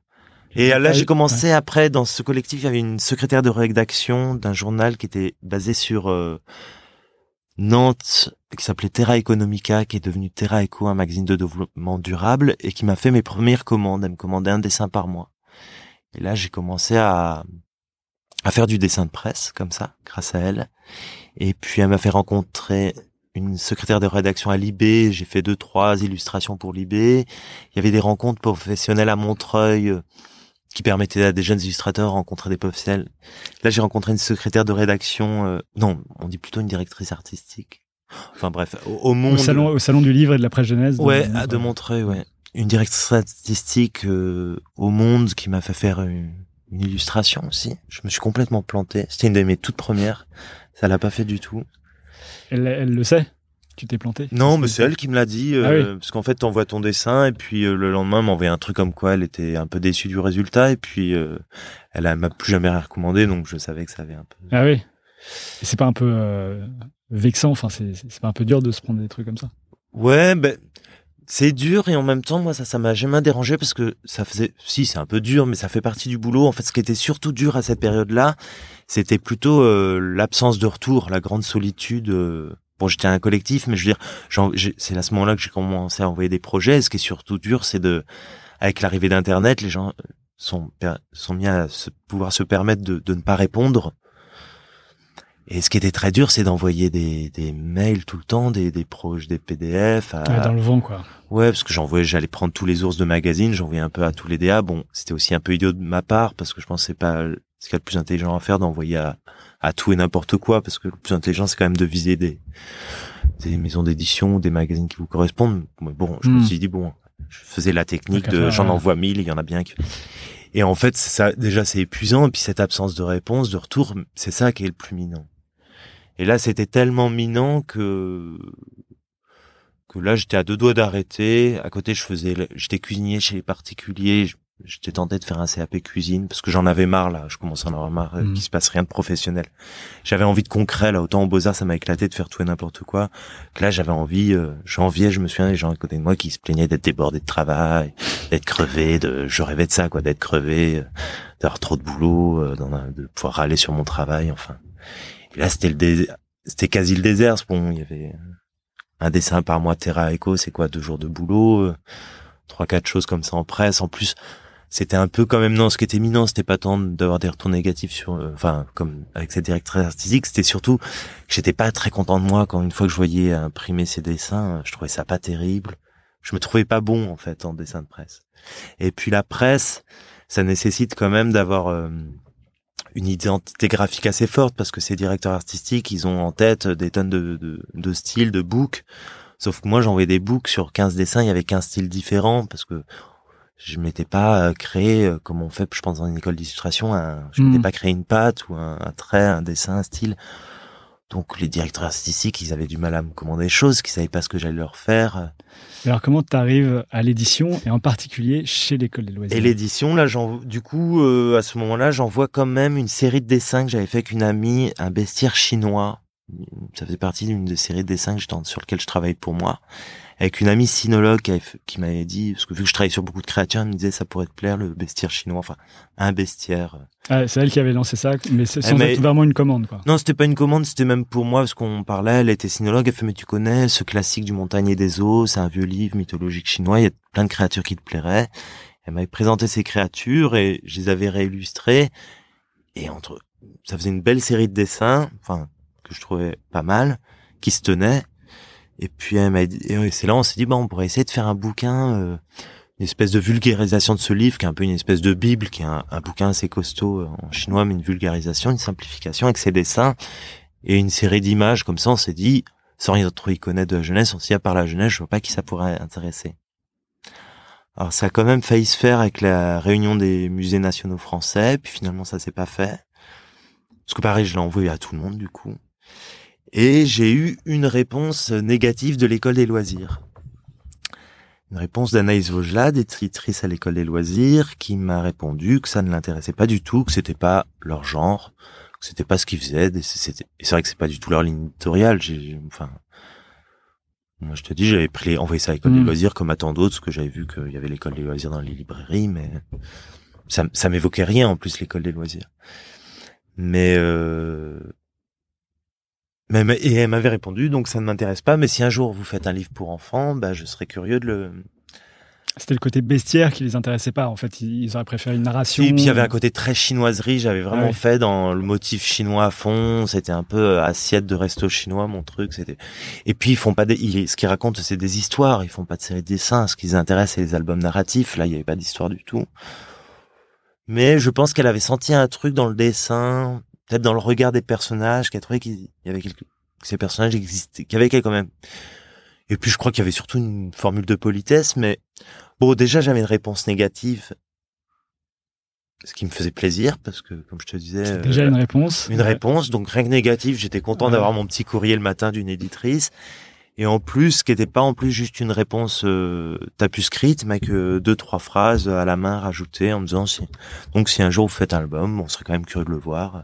Et là, j'ai commencé après dans ce collectif. Il y avait une secrétaire de rédaction d'un journal qui était basé sur euh, Nantes, qui s'appelait Terra Economica, qui est devenu Terra Eco, un magazine de développement durable, et qui m'a fait mes premières commandes. Elle me commandait un dessin par mois. Et là, j'ai commencé à à faire du dessin de presse comme ça, grâce à elle. Et puis elle m'a fait rencontrer une secrétaire de rédaction à Libé. J'ai fait deux, trois illustrations pour Libé. Il y avait des rencontres professionnelles à Montreuil euh, qui permettaient à des jeunes illustrateurs de rencontrer des professionnels. Là, j'ai rencontré une secrétaire de rédaction. euh, non, on dit plutôt une directrice artistique. Enfin bref, au, au monde. Au salon, au salon du livre et de la presse jeunesse. de- Ouais, à de Montreuil, ouais. Une directrice artistique euh, au Monde qui m'a fait faire une, une illustration aussi. Je me suis complètement planté. C'était une de mes toutes premières. Ça l'a pas fait du tout. Elle, elle le sait Tu t'es planté Non, mais c'est elle qui me l'a dit. euh, Ah oui. Parce qu'en fait, t'envoies ton dessin et puis euh, le lendemain, envoyé un truc comme quoi elle était un peu déçue du résultat et puis euh, elle m'a plus jamais recommandé, donc je savais que ça avait un peu. Ah oui. Et c'est pas un peu euh, vexant, enfin, c'est pas un peu dur de se prendre des trucs comme ça? Ouais, ben c'est dur et en même temps moi ça ça m'a jamais dérangé parce que ça faisait si c'est un peu dur mais ça fait partie du boulot. En fait, ce qui était surtout dur à cette période-là, c'était plutôt euh, l'absence de retour, la grande solitude. euh, Bon, j'étais un collectif, mais je veux dire, c'est à ce moment-là que j'ai commencé à envoyer des projets. Et ce qui est surtout dur, c'est de, avec l'arrivée d'Internet, les gens euh, sont sont mis à se, pouvoir se permettre de, de ne pas répondre. Et ce qui était très dur, c'est d'envoyer des, des mails tout le temps, des, des projets, des PDF. À... Ouais, Dans le vent, quoi. Ouais, parce que j'envoyais, j'allais prendre tous les ours de magazine, j'envoyais un peu à tous les DA. Bon, c'était aussi un peu idiot de ma part parce que je pense que c'est pas ce qu'il y a de plus intelligent à faire d'envoyer à, à tout et n'importe quoi parce que le plus intelligent c'est quand même de viser des des maisons d'édition, des magazines qui vous correspondent. Mais bon, je me Hmm. suis dit bon, je faisais la technique de j'en envoie mille, il y en a bien qui et en fait, ça déjà c'est épuisant et puis cette absence de réponse, de retour, c'est ça qui est le plus minant. Et là, c'était tellement minant que que là, j'étais à deux doigts d'arrêter. À côté, je faisais, j'étais cuisinier chez les particuliers. J'étais tenté de faire un CAP cuisine parce que j'en avais marre là. Je commençais à en avoir marre qu'il se passe rien de professionnel. J'avais envie de concret là. Autant au Beaux Arts, ça m'a éclaté de faire tout et n'importe quoi. Là, j'avais envie. Euh, J'enviais. Je me souviens des gens à côté de moi qui se plaignaient d'être débordés de travail, d'être crevés. De, je rêvais de ça, quoi, d'être crevé, euh, d'avoir trop de boulot, euh, de pouvoir râler sur mon travail. Enfin. Là, c'était le. C'était quasi le désert. Bon, il y avait un dessin par mois Terra Echo, c'est quoi deux jours de boulot, euh, trois quatre choses comme ça en presse. En plus, c'était un peu quand même non, ce qui était éminent, c'était pas tant d'avoir des retours négatifs sur, enfin comme avec cette directrice artistique, c'était surtout que j'étais pas très content de moi quand une fois que je voyais imprimer ces dessins, je trouvais ça pas terrible. Je me trouvais pas bon en fait en dessin de presse. Et puis la presse, ça nécessite quand même d'avoir euh, une identité graphique assez forte parce que ces directeurs artistiques, ils ont en tête des tonnes de, de, de styles, de books. Sauf que moi, j'envoyais des books sur 15 dessins, il y avait 15 styles différents parce que je m'étais pas euh, créé, euh, comme on fait, je pense, dans une école d'illustration, je Mhm. m'étais pas créé une patte ou un, un trait, un dessin, un style. Donc les directeurs artistiques, ils avaient du mal à me commander des choses, qu'ils savaient pas ce que j'allais leur faire. Alors, comment tu arrives à l'édition et en particulier chez l'école des loisirs? Et l'édition, là, j'en, du coup, euh, à ce moment-là, j'envoie quand même une série de dessins que j'avais fait avec une amie, un bestiaire chinois. Ça faisait partie d'une des séries de dessins que j'étais en- sur lequel je travaille pour moi. Avec une amie sinologue qui, m'avait dit, parce que vu que je travaille sur beaucoup de créatures, elle me disait ça pourrait te plaire le bestiaire chinois, enfin un bestiaire. Ah, C'est elle qui avait lancé ça, mais c'est sans m'a- être vraiment une commande, quoi. Non, c'était pas une commande, c'était même pour moi parce qu'on parlait. Elle était sinologue. Elle fait mais tu connais ce classique du montagnier des eaux, c'est un vieux livre mythologique chinois. Il y a plein de créatures qui te plairaient. Elle m'avait présenté ces créatures et je les avais réillustrées. Et entre, ça faisait une belle série de dessins, enfin que je trouvais pas mal, qui se tenaient. Et puis elle m'a c'est là on s'est dit bah on pourrait essayer de faire un bouquin. euh, une espèce de vulgarisation de ce livre qui est un peu une espèce de bible qui est un, bouquin assez costaud euh, en chinois mais une vulgarisation une simplification avec ses dessins et une série d'images comme ça on s'est dit sans rien trop y connaître de la jeunesse on s'est dit à part la jeunesse je vois pas qui ça pourrait intéresser alors ça a quand même failli se faire avec la réunion des musées nationaux français puis finalement ça s'est pas fait parce que pareil je l'ai envoyé à tout le monde du coup et j'ai eu une réponse négative de l'école des loisirs une réponse d'Anaïs Vaugelat, éditrice à l'école des loisirs, qui m'a répondu que ça ne l'intéressait pas du tout, que c'était pas leur genre, que c'était pas ce qu'ils faisaient. et c'est vrai que c'est pas du tout leur ligne éditoriale. Enfin, moi je te dis, j'avais pris envoyé ça à l'école des Mm. loisirs comme à tant d'autres, parce que j'avais vu qu'il y avait l'école des loisirs dans les librairies, mais ça, ça m'évoquait rien en plus l'école des loisirs. Mais euh, et elle m'avait répondu, donc ça ne m'intéresse pas, mais si un jour vous faites un livre pour enfants, bah, je serais curieux de le, C'était le côté bestiaire qui les intéressait pas. En fait, ils auraient préféré une narration. Et puis il y avait un côté très chinoiserie. J'avais vraiment Ouais. fait dans le motif chinois à fond. C'était un peu euh, assiette de resto chinois, mon truc. C'était. Et puis ils font pas des. ils- Ce qu'ils racontent, c'est des histoires. Ils font pas de séries de dessins. Ce qui les intéresse, c'est les albums narratifs. Là, il y avait pas d'histoire du tout. Mais je pense qu'elle avait senti un truc dans le dessin, peut-être dans le regard des personnages, qu'elle trouvait qu'il y avait quelque... que ces personnages existaient, qu'il y avait quelque quand même. Et puis je crois qu'il y avait surtout une formule de politesse, mais bon, déjà j'avais une réponse négative, ce qui me faisait plaisir parce que, comme je te disais, euh, déjà une réponse. une réponse, donc rien que négatif. J'étais content Ouais. d'avoir mon petit courrier le matin d'une éditrice. Et en plus, ce qui n'était pas en plus juste une réponse euh, tapuscrite, mais que deux trois phrases à la main rajoutées en me disant si donc si un jour vous faites un album, on serait quand même curieux de le voir.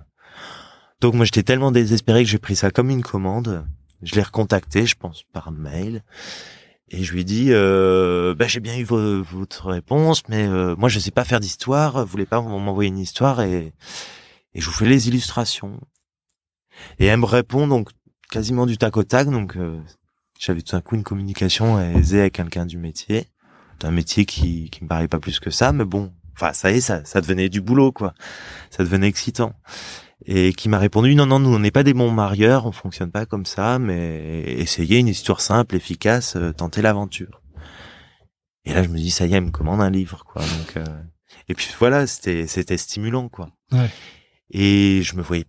Donc moi j'étais tellement désespéré que j'ai pris ça comme une commande. Je l'ai recontacté, je pense par mail, et je lui ai dit euh, bah, j'ai bien eu vo- votre réponse, mais euh, moi je sais pas faire d'histoire. Vous voulez pas m'envoyer une histoire et et je vous fais les illustrations. Et elle me répond donc quasiment du tac au tac, donc euh, j'avais tout d'un coup une communication aisée avec quelqu'un du métier, d'un métier qui qui me paraît pas plus que ça, mais bon, enfin ça y est, ça ça devenait du boulot quoi, ça devenait excitant. Et qui m'a répondu non non nous on n'est pas des bons marieurs, on fonctionne pas comme ça, mais essayez une histoire simple, efficace, euh, tentez l'aventure. Et là je me dis ça y est, elle me commande un livre quoi, donc euh, et puis voilà c'était c'était stimulant quoi. Ouais. Et je me voyais,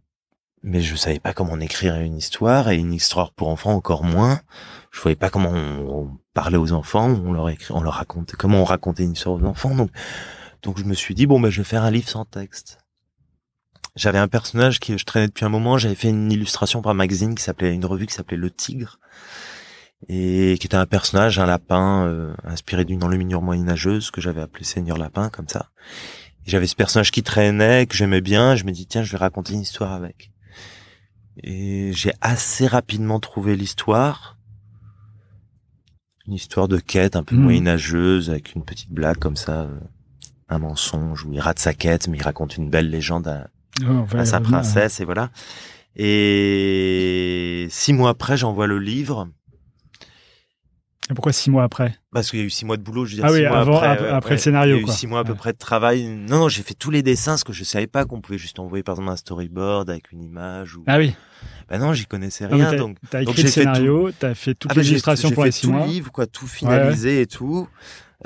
mais je savais pas comment on écrirait une histoire et une histoire pour enfants encore moins. Je voyais pas comment on, on parlait aux enfants, on leur écrit, on leur racontait, comment on racontait une histoire aux enfants. Donc, donc je me suis dit bon ben je vais faire un livre sans texte. J'avais un personnage qui je traînais depuis un moment. J'avais fait une illustration pour un magazine qui s'appelait une revue qui s'appelait Le Tigre et qui était un personnage, un lapin euh, inspiré d'une enluminure moyenâgeuse que j'avais appelé Seigneur Lapin comme ça. J'avais ce personnage qui traînait, que j'aimais bien. Je me dis, tiens, je vais raconter une histoire avec. Et j'ai assez rapidement trouvé l'histoire. Une histoire de quête un peu Mhm. moyenâgeuse, avec une petite blague comme ça, euh, un mensonge où il rate sa quête, mais il raconte une belle légende à, Va à sa princesse, et voilà. Et six mois après, j'envoie le livre. Et pourquoi six mois après? Parce qu'il y a eu six mois de boulot, je veux dire. Ah six oui, avant- après, ouais, après ouais. le scénario, Il y a eu quoi. six mois à peu Ouais. près de travail. Non, non, j'ai fait tous les dessins, parce que je savais pas qu'on pouvait juste envoyer, par exemple, un storyboard avec une image ou. Ah oui. Bah non, j'y connaissais Ah, rien, donc. T'as donc écrit le j'ai fait tout. scénario, t'as fait toute Ah bah, j'ai- j'ai pour fait les six tout mois. le livre, quoi, tout finalisé et tout.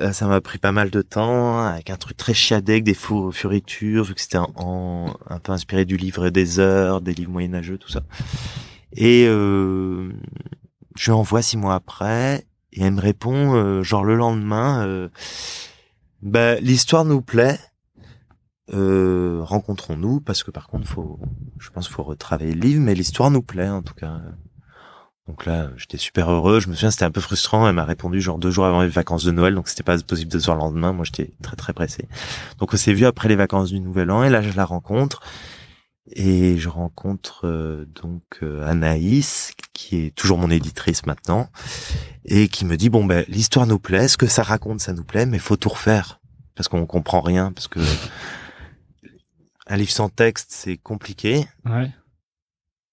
Euh, ça m'a pris pas mal de temps, avec un truc très chiadé, avec des faux fioritures, vu que c'était en, un peu inspiré du livre des heures, des livres moyenâgeux, tout ça. Et euh, je lui envoie six mois après, et elle me répond, euh, genre le lendemain, euh, bah, l'histoire nous plaît, rencontrons-nous, parce que par contre, faut, je pense, faut retravailler le livre, mais l'histoire nous plaît en tout cas. Donc là, j'étais super heureux. Je me souviens, c'était un peu frustrant. Elle m'a répondu genre deux jours avant les vacances de Noël, donc c'était pas possible de se voir le lendemain. Moi, j'étais très très pressé. Donc on s'est vu après les vacances du Nouvel An, et là, je la rencontre. Et je rencontre euh, donc euh, Anaïs, qui est toujours mon éditrice maintenant, et qui me dit bon ben l'histoire nous plaît, ce que ça raconte ça nous plaît, mais faut tout refaire parce qu'on comprend rien, parce que un livre sans texte c'est compliqué. Ouais.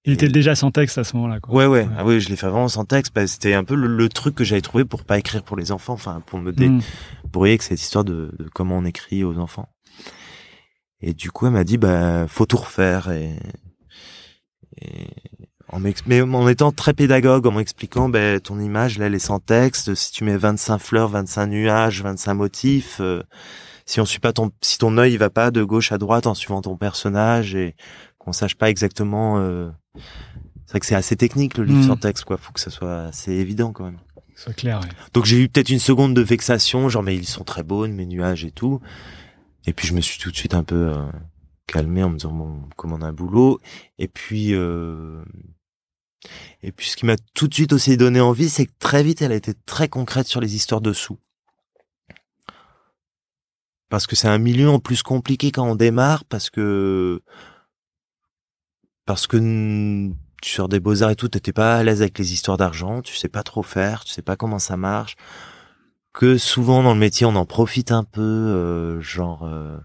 Il était déjà sans texte à ce moment-là. Quoi. Ouais, ouais, Ouais. Ah oui, je l'ai fait vraiment sans texte. Bah, c'était un peu le, le truc que j'avais trouvé pour pas écrire pour les enfants, enfin pour me dé Mm. débrouiller avec cette histoire de, de comment on écrit aux enfants. Et du coup, elle m'a dit, bah, faut tout refaire et, et en mais en étant très pédagogue, en m'expliquant, ben, ton image, là, elle est sans texte. Si tu mets 25 fleurs, 25 nuages, 25 motifs, euh, si on suit pas ton, si ton œil il va pas de gauche à droite en suivant ton personnage et qu'on sache pas exactement, euh, c'est vrai que c'est assez technique le livre Mm. sans texte, quoi. Faut que ça soit assez évident quand même. C'est clair. ouais. Donc j'ai eu peut-être une seconde de vexation, genre mais ils sont très beaux mes nuages et tout. Et puis je me suis tout de suite un peu euh, calmé en me disant bon comme on a un boulot. Et puis euh, et puis ce qui m'a tout de suite aussi donné envie, c'est que très vite elle a été très concrète sur les histoires dessous. Parce que c'est un milieu en plus compliqué quand on démarre, parce que parce que tu sors des beaux arts et tout, t'étais pas à l'aise avec les histoires d'argent, tu sais pas trop faire, tu sais pas comment ça marche. Que souvent dans le métier on en profite un peu, euh, genre euh,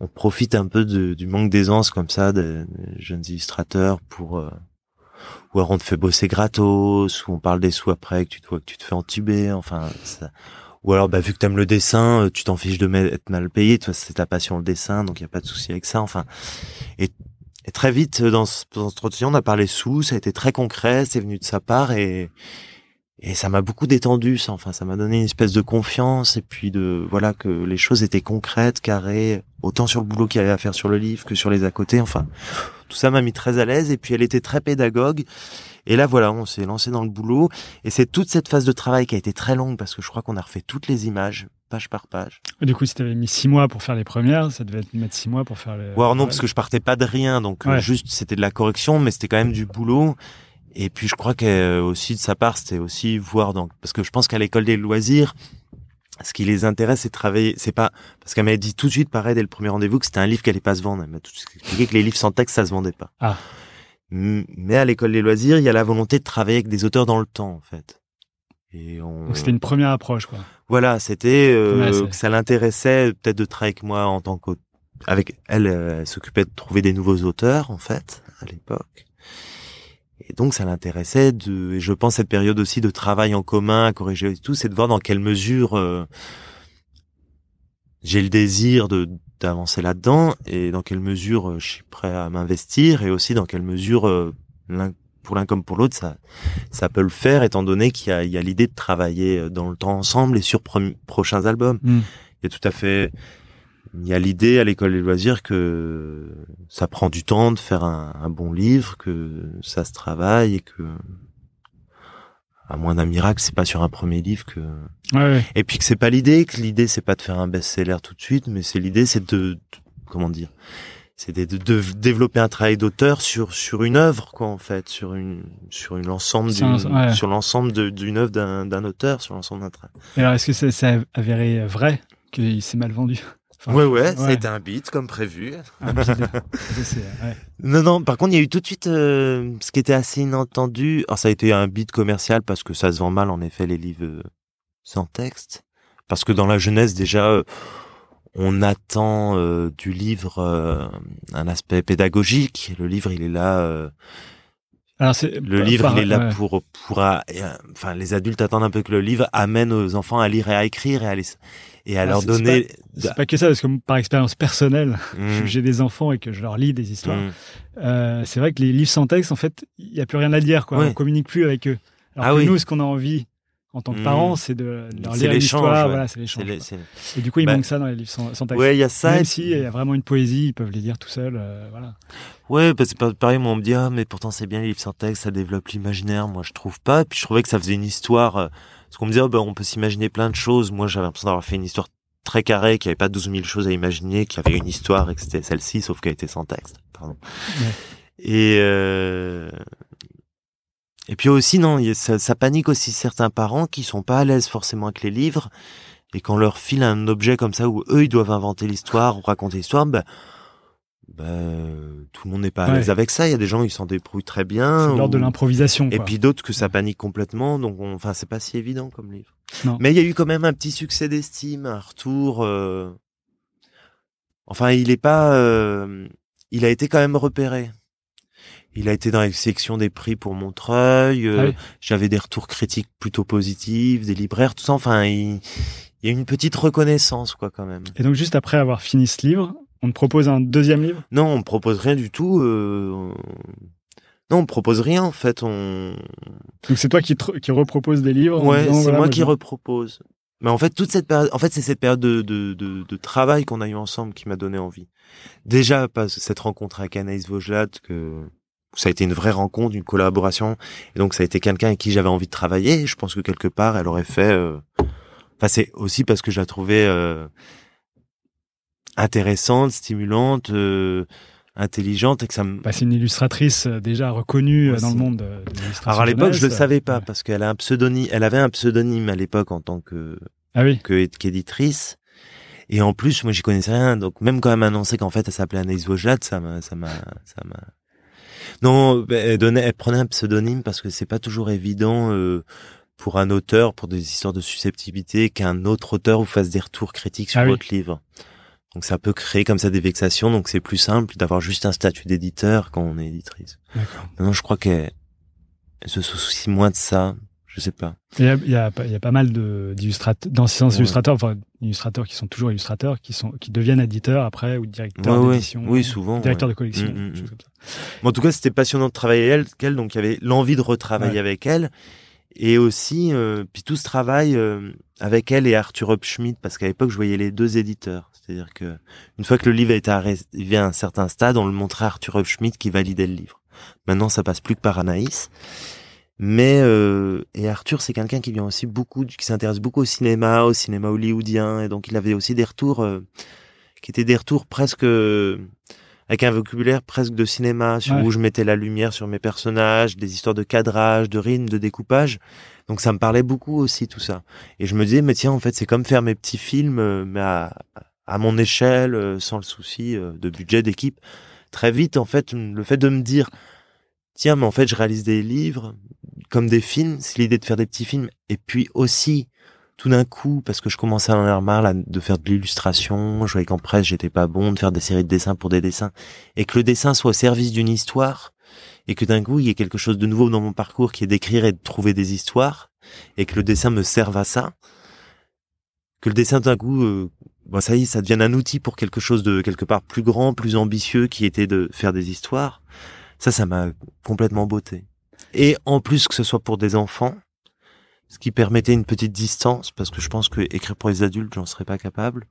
on profite un peu du manque d'aisance comme ça des, jeunes illustrateurs pour euh, ou alors on te fait bosser gratos, ou on parle des sous après que tu te vois que tu te fais entuber, enfin ça, Ou alors, bah, vu que t'aimes le dessin, euh, tu t'en fiches de être mal payé. Toi, c'est ta passion le dessin, donc il y a pas de souci avec ça. Enfin, et très vite euh, dans ce, dans on a parlé sous. Ça a été très concret. C'est venu de sa part et et ça m'a beaucoup détendu. Ça, enfin, ça m'a donné une espèce de confiance et puis de voilà que les choses étaient concrètes, carrées, autant sur le boulot qu'il y avait à faire sur le livre que sur les à côté. Enfin, tout ça m'a mis très à l'aise. Et puis elle était très pédagogue. Et là, voilà, on s'est lancé dans le boulot. Et c'est toute cette phase de travail qui a été très longue parce que je crois qu'on a refait toutes les images, page par page. Et Du coup, si t'avais mis six mois pour faire les premières, ça devait être mettre six mois pour faire les. Ou alors non, parce que je partais pas de rien, donc euh, Ouais. juste c'était de la correction, mais c'était quand même du boulot. Et puis je crois que euh, aussi de sa part, c'était aussi voir donc parce que je pense qu'à l'école des loisirs, ce qui les intéresse, c'est de travailler. C'est pas parce qu'elle m'avait dit tout de suite, pareil dès le premier rendez-vous, que c'était un livre qui allait pas se vendre. Elle m'a tout de suite expliqué que les livres sans texte, ça se vendait pas. Ah. Mais à l'école des loisirs, il y a la volonté de travailler avec des auteurs dans le temps, en fait. Et on... Donc c'était une première approche, quoi. Voilà, c'était euh, que ça l'intéressait peut-être de travailler avec moi en tant qu'auteur. Avec elle, euh, elle s'occupait de trouver des nouveaux auteurs en fait à l'époque. Et donc ça l'intéressait de. Et je pense cette période aussi de travail en commun, à corriger et tout, c'est de voir dans quelle mesure euh, j'ai le désir de d'avancer là-dedans et dans quelle mesure euh, je suis prêt à m'investir et aussi dans quelle mesure euh, l'un pour l'un comme pour l'autre ça ça peut le faire étant donné qu'il y a, il y a l'idée de travailler dans le temps ensemble et sur prochains albums. Hmm. Il y a tout à fait il y a l'idée à l'école des loisirs que ça prend du temps de faire un, un bon livre, que ça se travaille et que à moins d'un miracle, c'est pas sur un premier livre que Ouais, ouais. et puis que c'est pas l'idée, que l'idée c'est pas de faire un best-seller tout de suite, mais c'est l'idée c'est de, de- comment dire, c'est de, de- de développer un travail d'auteur sur sur une œuvre quoi en fait, sur une sur une ensemble un- ouais. sur l'ensemble d'une œuvre d'un auteur, sur l'ensemble d'un travail. Alors, est-ce que ça s'est avéré vrai qu'il s'est mal vendu? Enfin, ouais ouais, ouais. c'était un beat comme prévu. un ça, ouais. Non, non, par contre, il y a eu tout de suite euh, ce qui était assez inattendu. Alors, ça a été un beat commercial parce que ça se vend mal, en effet, les livres euh, sans texte. Parce que dans la jeunesse, déjà, euh, on attend du livre un aspect pédagogique. Le livre, il est là. Alors, le livre, il est là ouais. pour pour. Enfin, les adultes attendent un peu que le livre amène aux enfants à lire et à écrire et à les et à Ah, leur donner. C'est pas que ça, parce que par expérience personnelle, Mm, j'ai des enfants et que je leur lis des histoires. mm. Euh, c'est vrai que les livres sans texte, en fait, il n'y a plus rien à dire, quoi. Ouais. On communique plus avec eux. Alors Ah que oui. nous, ce qu'on a envie en tant que Mm. parents, c'est de leur lire une l'échange, histoire. ouais. Voilà, c'est l'échange. Et du coup, il Bah, manque ça dans les livres sans, sans texte. Ouais, il y a ça. Même et s'il puis- y a vraiment une poésie, ils peuvent les lire tout seuls. euh, voilà. Ouais, parce que pa- pareil, moi, on me dit, ah, mais pourtant, c'est bien les livres sans texte, ça développe l'imaginaire. Moi, je trouve pas. Puis je trouvais que ça faisait une histoire. euh, Parce qu'on me disait, oh, ben, on peut s'imaginer plein de choses. Moi, j'avais l'impression d'avoir fait une histoire très carrée, qu'il n'y avait pas 12 000 choses à imaginer, qu'il y avait une histoire et que c'était celle-ci, sauf qu'elle était sans texte. Pardon. Ouais. Et, euh... et puis aussi, non, ça, ça panique aussi certains parents qui sont pas à l'aise forcément avec les livres. Et quand on leur file un objet comme ça où eux, ils doivent inventer l'histoire ou raconter l'histoire, ben, ben, tout le monde n'est pas à Ouais. l'aise avec ça. Il y a des gens, ils s'en débrouillent très bien. C'est l'ordre de l'improvisation. Et puis d'autres que ça panique complètement. Donc, on- enfin, c'est pas si évident comme livre. Non. Mais il y a eu quand même un petit succès d'estime, un retour. euh, Enfin, il est pas. euh, Il a été quand même repéré. Il a été dans la section des prix pour Montreuil. euh, Ah oui. J'avais des retours critiques plutôt positifs, des libraires, tout ça. Enfin, il, il y a une petite reconnaissance, quoi, quand même. Et donc, juste après avoir fini ce livre, on te propose un deuxième livre? Non, on me propose rien du tout. euh, Non, on me propose rien, en fait. On... Donc, c'est toi qui, te- qui repropose des livres Ouais, c'est voilà, moi qui je- repropose. Mais en fait, toute cette période, en fait, c'est cette période de, de, de, de travail qu'on a eu ensemble qui m'a donné envie. Déjà, pas cette rencontre avec Anaïs Vaugelat, que ça a été une vraie rencontre, une collaboration. Et donc, ça a été quelqu'un avec qui j'avais envie de travailler. Je pense que quelque part, elle aurait fait, euh, enfin, c'est aussi parce que je la trouvais, euh, intéressante, stimulante, euh, intelligente et que ça me, Bah, c'est une illustratrice euh, déjà reconnue euh, Ouais, dans le monde de, de alors à l'époque, je le savais pas Ouais. parce qu'elle a un pseudonyme, elle avait un pseudonyme à l'époque en tant que Ah oui. que qu'éditrice. Et en plus, moi, j'y connaissais rien. Donc, même quand elle m'a annoncé qu'en fait, elle s'appelait Anaïs Vaugelat, ça m'a, ça m'a, ça m'a. Non, ben, elle donnait, elle prenait un pseudonyme parce que c'est pas toujours évident euh, pour un auteur, pour des histoires de susceptibilité, qu'un autre auteur vous fasse des retours critiques sur Ah oui. votre livre. Donc, ça peut créer comme ça des vexations. Donc, c'est plus simple d'avoir juste un statut d'éditeur quand on est éditrice. Non, je crois qu'elle elle se soucie moins de ça. Je sais pas. Il y a, il y a, pas- il y a pas mal de- d'illustrateurs, d'anciens Ouais. illustrateurs, enfin illustrateurs qui sont toujours illustrateurs, qui sont qui deviennent éditeurs après ou directeurs Ouais, d'édition, Oui, souvent. directeurs ouais. de collection, Mm, mm, des choses mm. comme ça. Mais En tout cas, c'était passionnant de travailler avec elle, donc il y avait l'envie de retravailler avec elle. Et aussi, euh, puis tout ce travail euh, avec elle et Arthur Hopschmidt, parce qu'à l'époque, je voyais les deux éditeurs. C'est-à-dire que une fois que le livre était arrivé à un certain stade, on le montrait à Arthur Hopschmidt qui validait le livre. Maintenant, ça passe plus que par Anaïs. Mais euh, et Arthur, c'est quelqu'un qui vient aussi beaucoup, qui s'intéresse beaucoup au cinéma, au cinéma hollywoodien, et donc il avait aussi des retours euh, qui étaient des retours presque euh, avec un vocabulaire presque de cinéma, sur Ouais. où je mettais la lumière sur mes personnages, des histoires de cadrage, de rythme, de découpage. Donc ça me parlait beaucoup aussi tout ça. Et je me disais, mais tiens, en fait, c'est comme faire mes petits films, euh, mais à, à mon échelle, euh, sans le souci euh, de budget, d'équipe. Très vite, en fait, le fait de me dire, tiens, mais en fait, je réalise des livres comme des films, c'est l'idée de faire des petits films. Et puis aussi, tout d'un coup, parce que je commençais à en avoir marre là, de faire de l'illustration, je voyais qu'en presse, j'étais pas bon, de faire des séries de dessins pour des dessins, et que le dessin soit au service d'une histoire, et que d'un coup, il y ait quelque chose de nouveau dans mon parcours qui est d'écrire et de trouver des histoires, et que le dessin me serve à ça, que le dessin d'un coup, euh, bon, ça y est, ça devienne un outil pour quelque chose de quelque part plus grand, plus ambitieux, qui était de faire des histoires. Ça, ça m'a complètement botté. Et en plus que ce soit pour des enfants, ce qui permettait une petite distance, parce que je pense que écrire pour les adultes, j'en serais pas capable.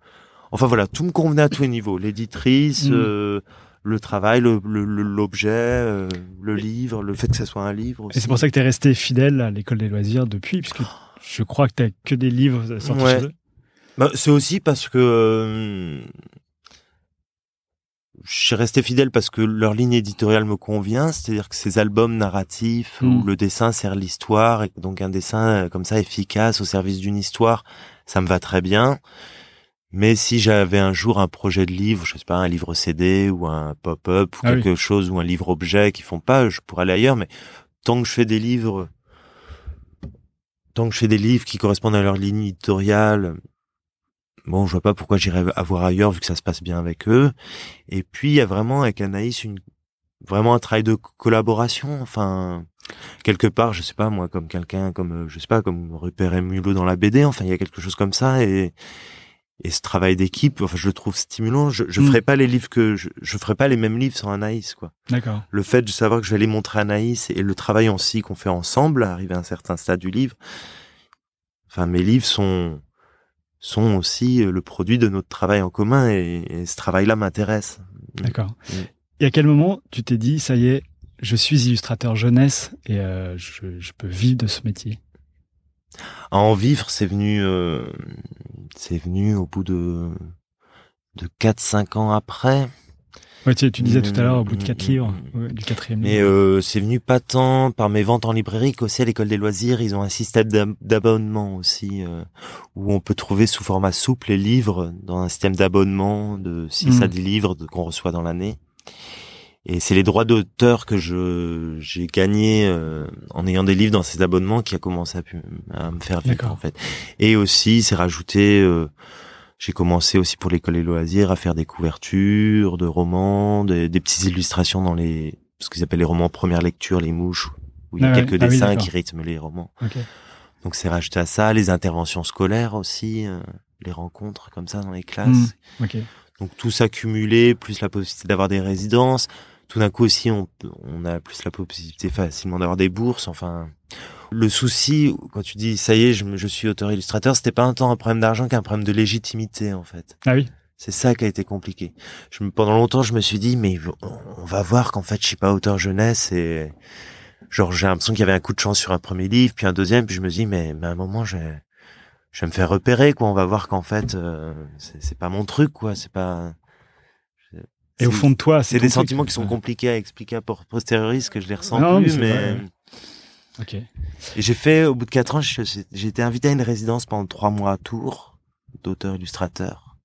Enfin voilà, tout me convenait à tous les niveaux. L'éditrice, Mm. euh, le travail, le- le- le- l'objet, euh, le livre, le fait que ça soit un livre. Et c'est pour ça que tu es resté fidèle à l'école des loisirs depuis, puisque je crois que tu que des livres sortis Ouais. chez eux. Bah, c'est aussi parce que euh, je suis resté fidèle parce que leur ligne éditoriale me convient, c'est-à-dire que ces albums narratifs où le dessin sert l'histoire, et donc un dessin euh, comme ça efficace au service d'une histoire, ça me va très bien. Mais si j'avais un jour un projet de livre, je sais pas, un livre CD ou un pop-up ou Ah oui. quelque chose ou un livre objet qui font pas, je pourrais aller ailleurs. Mais tant que je fais des livres, tant que je fais des livres qui correspondent à leur ligne éditoriale, bon, je vois pas pourquoi j'irais avoir ailleurs vu que ça se passe bien avec eux. Et puis il y a vraiment avec Anaïs une vraiment un travail de collaboration. Enfin, quelque part, je sais pas moi, comme quelqu'un, comme euh, je sais pas, comme Rupert et Mulot dans la BD. Enfin, il y a quelque chose comme ça et et ce travail d'équipe, enfin, je le trouve stimulant. Je, je Mm. ferai pas les livres que je, je ferai pas les mêmes livres sans Anaïs, quoi. D'accord. Le fait de savoir que je vais les montrer à Anaïs et le travail en si qu'on fait ensemble, arriver à un certain stade du livre. Enfin, mes livres sont sont aussi le produit de notre travail en commun et, et ce travail-là m'intéresse. D'accord. Mm. Et à quel moment tu t'es dit, ça y est, je suis illustrateur jeunesse et euh, je, je peux vivre de ce métier? À en vivre, c'est venu, euh, c'est venu au bout de de quatre cinq ans après. ouais, tu, tu disais tout à l'heure, au bout de Mm, quatre mm, livres, mm. ouais, du quatrième Mais livre. euh, c'est venu pas tant par mes ventes en librairie qu'aussi à l'école des loisirs, ils ont un système d'ab- d'abonnement aussi euh, où on peut trouver sous format souple les livres dans un système d'abonnement de 6 Mm. à 10 livres qu'on reçoit dans l'année. Et c'est les droits d'auteur que je j'ai gagné euh, en ayant des livres dans ces abonnements qui a commencé à, pu- à me faire vivre en fait. Et aussi c'est rajouté euh, j'ai commencé aussi pour l'école des loisirs à faire des couvertures de romans, des, des petites illustrations dans les ce qu'ils appellent les romans première lecture, les mouches, où il y a Ah ouais. quelques Ah oui, dessins qui rythment les romans. Donc c'est rajouté à ça, les interventions scolaires aussi, euh, les rencontres comme ça dans les classes. Mm. Ok. Donc tout s'accumuler, plus la possibilité d'avoir des résidences. Tout d'un coup aussi, on, on a plus la possibilité facilement d'avoir des bourses. Enfin, le souci, quand tu dis ça y est, je, je suis auteur-illustrateur, c'était pas un temps un problème d'argent qu'un problème de légitimité en fait. Ah oui. C'est ça qui a été compliqué. Je, me- pendant longtemps, je me suis dit, mais on va voir qu'en fait, je suis pas auteur jeunesse et genre j'ai l'impression qu'il y avait un coup de chance sur un premier livre, puis un deuxième, puis je me dis, mais, mais à un moment, je, je vais me faire repérer, quoi. On va voir qu'en fait, euh, c'est pas mon truc, quoi. C'est pas. Et au fond de toi, c'est des truc. sentiments qui sont compliqués à expliquer à posteriori, ce que je les ressens Non, plus, mais. Et j'ai fait, au bout de quatre ans, j'ai été invité à une résidence pendant trois mois à Tours, d'auteur-illustrateur.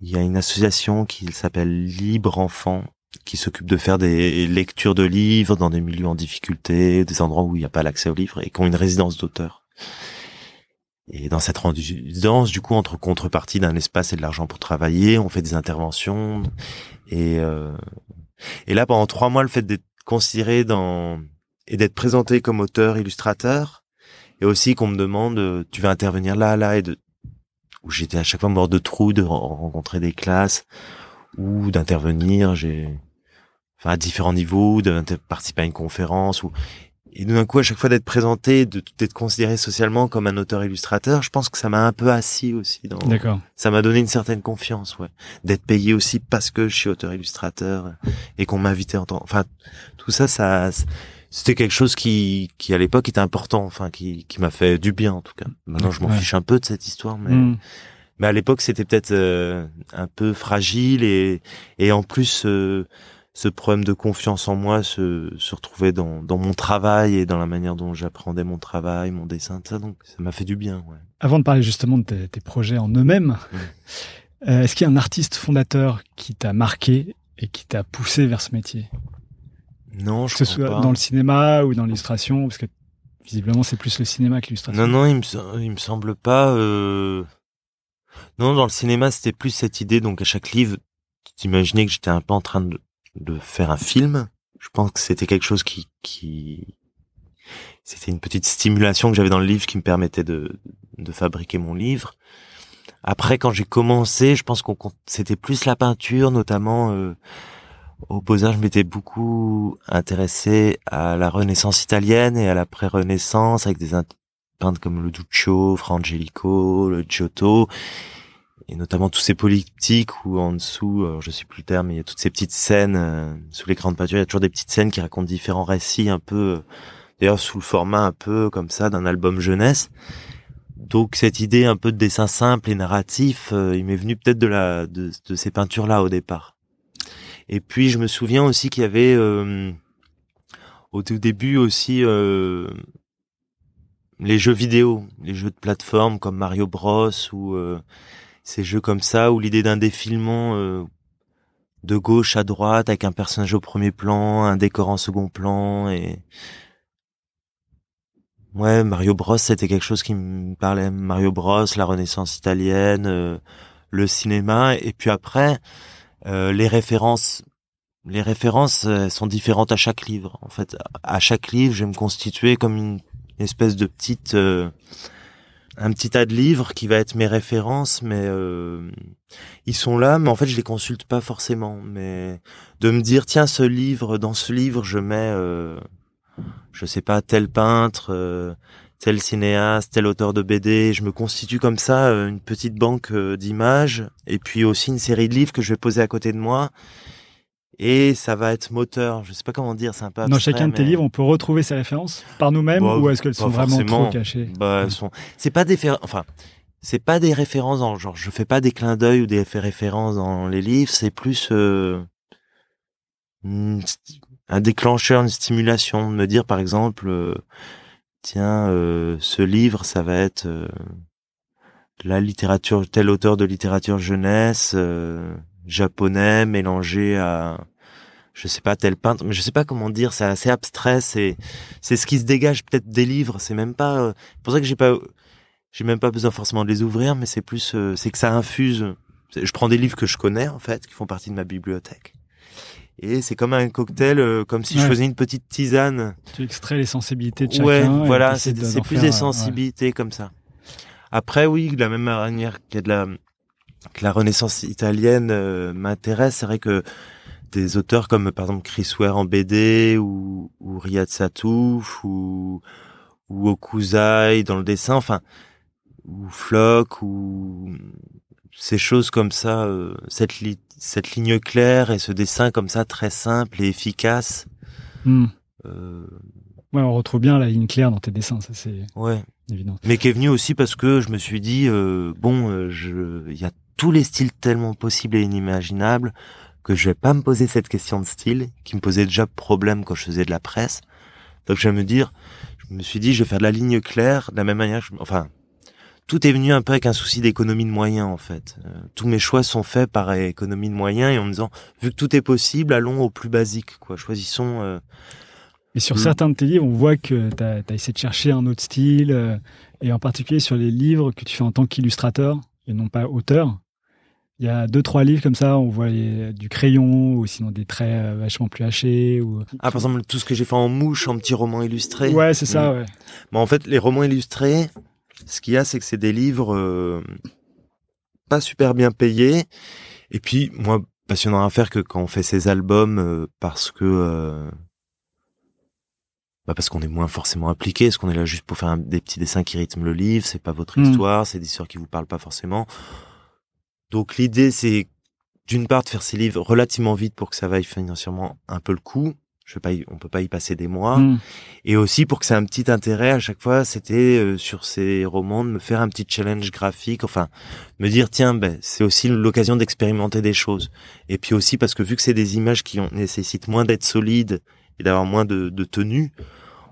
Il y a une association qui s'appelle Libre Enfant, qui s'occupe de faire des lectures de livres dans des milieux en difficulté, des endroits où il n'y a pas l'accès aux livres, et qui ont une résidence d'auteur. Et dans cette résidence, du coup, entre contrepartie d'un espace et de l'argent pour travailler, on fait des interventions. Et, euh, et là, pendant trois mois, le fait d'être considéré dans et d'être présenté comme auteur illustrateur et aussi qu'on me demande, euh, tu vas intervenir là, là, et de, où j'étais à chaque fois mort de trou de rencontrer des classes ou d'intervenir. J'ai, enfin, à différents niveaux, de participer à une conférence ou, et d'un coup, à chaque fois d'être présenté, d'être considéré socialement comme un auteur-illustrateur, je pense que ça m'a un peu assis aussi. Dans... D'accord. Ça m'a donné une certaine confiance, ouais. D'être payé aussi parce que je suis auteur-illustrateur et qu'on m'invitait en tant... Enfin, tout ça, ça, c'était quelque chose qui, qui à l'époque était important, enfin, qui, qui m'a fait du bien en tout cas. Maintenant, je m'en fiche un peu de cette histoire, mais... Hmm. Mais à l'époque, c'était peut-être euh, un peu fragile et, et en plus, euh, ce problème de confiance en moi se, se retrouvait dans, dans mon travail et dans la manière dont j'appréhendais mon travail, mon dessin, ça. Donc, ça m'a fait du bien. Ouais. Avant de parler justement de tes, tes projets en eux-mêmes, euh, est-ce qu'il y a un artiste fondateur qui t'a marqué et qui t'a poussé vers ce métier? Non, je que ce soit dans le cinéma ou dans l'illustration, parce que visiblement c'est plus le cinéma que l'illustration. Non, non, il me, il me semble pas. Euh... Non, dans le cinéma, c'était plus cette idée. Donc à chaque livre, t'imaginais que j'étais un peu en train de de faire un film. Je pense que c'était quelque chose qui, qui, c'était une petite stimulation que j'avais dans le livre qui me permettait de, de fabriquer mon livre. Après, quand j'ai commencé, je pense qu'on c'était plus la peinture, notamment euh, au Beaux-Arts. Je m'étais beaucoup intéressé à la Renaissance italienne et à la pré-Renaissance avec des peintres comme le Duccio, Fra Angelico, le Giotto et notamment tous ces politiques où en dessous, alors je sais plus le terme, il y a toutes ces petites scènes euh, sous l'écran de peinture, il y a toujours des petites scènes qui racontent différents récits un peu, euh, d'ailleurs sous le format un peu comme ça d'un album jeunesse. Donc cette idée un peu de dessin simple et narratif, euh, il m'est venu peut-être de la de, de ces peintures là au départ. Et puis je me souviens aussi qu'il y avait au tout début aussi les jeux vidéo, les jeux de plateforme comme Mario Bros ou ces jeux comme ça où l'idée d'un défilement euh, de gauche à droite avec un personnage au premier plan, un décor en second plan et ouais Mario Bros c'était quelque chose qui me parlait. Mario Bros la Renaissance italienne euh, le cinéma et puis après euh, les références les références sont différentes à chaque livre en fait. À chaque livre je vais me constituer comme une espèce de petite un petit tas de livres qui va être mes références, mais euh, ils sont là, mais en fait je les consulte pas forcément. Mais de me dire tiens ce livre, dans ce livre je mets, euh, je sais pas tel peintre, euh, tel cinéaste, tel auteur de BD, je me constitue comme ça euh, une petite banque d'images et puis aussi une série de livres que je vais poser à côté de moi et ça va être moteur. Je sais pas comment dire, c'est un peu abstrait, Dans chacun de tes livres, on peut retrouver ces références par nous-mêmes bah, ou est-ce qu'elles sont vraiment trop cachées Bah, elles sont. C'est pas des enfin, c'est pas des références dans genre. Je fais pas des clins d'œil ou des références dans les livres. C'est plus euh, un déclencheur, une stimulation. De me dire, par exemple, euh, tiens, euh, ce livre, ça va être la littérature, tel auteur de littérature jeunesse japonais mélangé à je sais pas tel peintre mais je sais pas comment dire c'est assez abstrait c'est c'est ce qui se dégage peut-être des livres c'est même pas euh, pour ça que j'ai pas j'ai même pas besoin forcément de les ouvrir mais c'est plus euh, c'est que ça infuse je prends des livres que je connais en fait qui font partie de ma bibliothèque. Et c'est comme un cocktail euh, comme si je faisais une petite tisane. Tu extrais les sensibilités de chacun ouais voilà c'est plus des sensibilités comme ça. Après oui de la même manière qu'il y a de la que la Renaissance italienne euh, m'intéresse. C'est vrai que des auteurs comme par exemple Chris Ware en BD ou, ou Riyad Satouf ou, ou Okuzai dans le dessin, enfin ou Flock ou ces choses comme ça, euh, cette, cette ligne claire et ce dessin comme ça très simple et efficace. Hmm. Euh... Ouais, on retrouve bien la ligne claire dans tes dessins, ça c'est ouais. évident. Mais qui est venu aussi parce que je me suis dit euh, bon, euh, je il y a tous les styles tellement possibles et inimaginables que je vais pas me poser cette question de style qui me posait déjà problème quand je faisais de la presse. Donc je vais me dire, je me suis dit, je vais faire de la ligne claire de la même manière. Je, enfin, tout est venu un peu avec un souci d'économie de moyens en fait. Euh, tous mes choix sont faits par économie de moyens et en me disant, vu que tout est possible, allons au plus basique. Quoi, choisissons. Euh, et sur certains de tes livres, on voit que tu as, essayé de chercher un autre style, euh, et en particulier sur les livres que tu fais en tant qu'illustrateur et non pas auteur. Il y a deux, trois livres comme ça, on voit les- du crayon ou sinon des traits euh, vachement plus hachés. Ou... Ah, par exemple, tout ce que j'ai fait en mouche, en petits romans illustrés. Ouais, c'est ça, Mm. ouais. Mais en fait, les romans illustrés, ce qu'il y a, c'est que c'est des livres euh, pas super bien payés. Et puis, moi, passionnant à faire que quand on fait ces albums, euh, parce que euh, bah parce qu'on est moins forcément impliqué, parce qu'on est là juste pour faire un- des petits dessins qui rythment le livre. C'est pas votre Mm. histoire, c'est des histoires qui vous parlent pas forcément. Donc l'idée, c'est d'une part de faire ces livres relativement vite pour que ça vaille financièrement un peu le coup. Je vais pas, y- on peut pas y passer des mois Mm. et aussi pour que c'est un petit intérêt à chaque fois c'était euh, sur ces romans de me faire un petit challenge graphique enfin me dire tiens ben c'est aussi l'occasion d'expérimenter des choses et puis aussi parce que vu que c'est des images qui ont, nécessitent moins d'être solides et d'avoir moins de, de tenue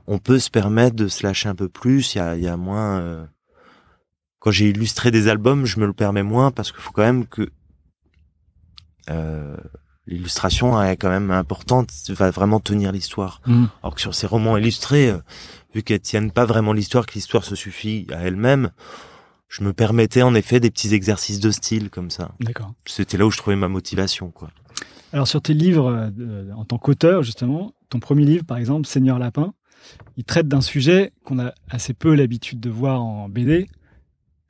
on peut se permettre de se lâcher un peu plus il y a, y a moins euh, quand j'ai illustré des albums je me le permets moins parce qu'il faut quand même que euh, l'illustration est quand même importante va vraiment tenir l'histoire Mm. alors que sur ces romans illustrés, euh, vu qu'elles tiennent pas vraiment l'histoire, que l'histoire se suffit à elle-même, je me permettais en effet des petits exercices de style comme ça. D'accord. C'était là où je trouvais ma motivation, quoi. Alors sur tes livres, euh, de- en tant qu'auteur justement, ton premier livre par exemple, Seigneur Lapin, il traite d'un sujet qu'on a assez peu l'habitude de voir en BD,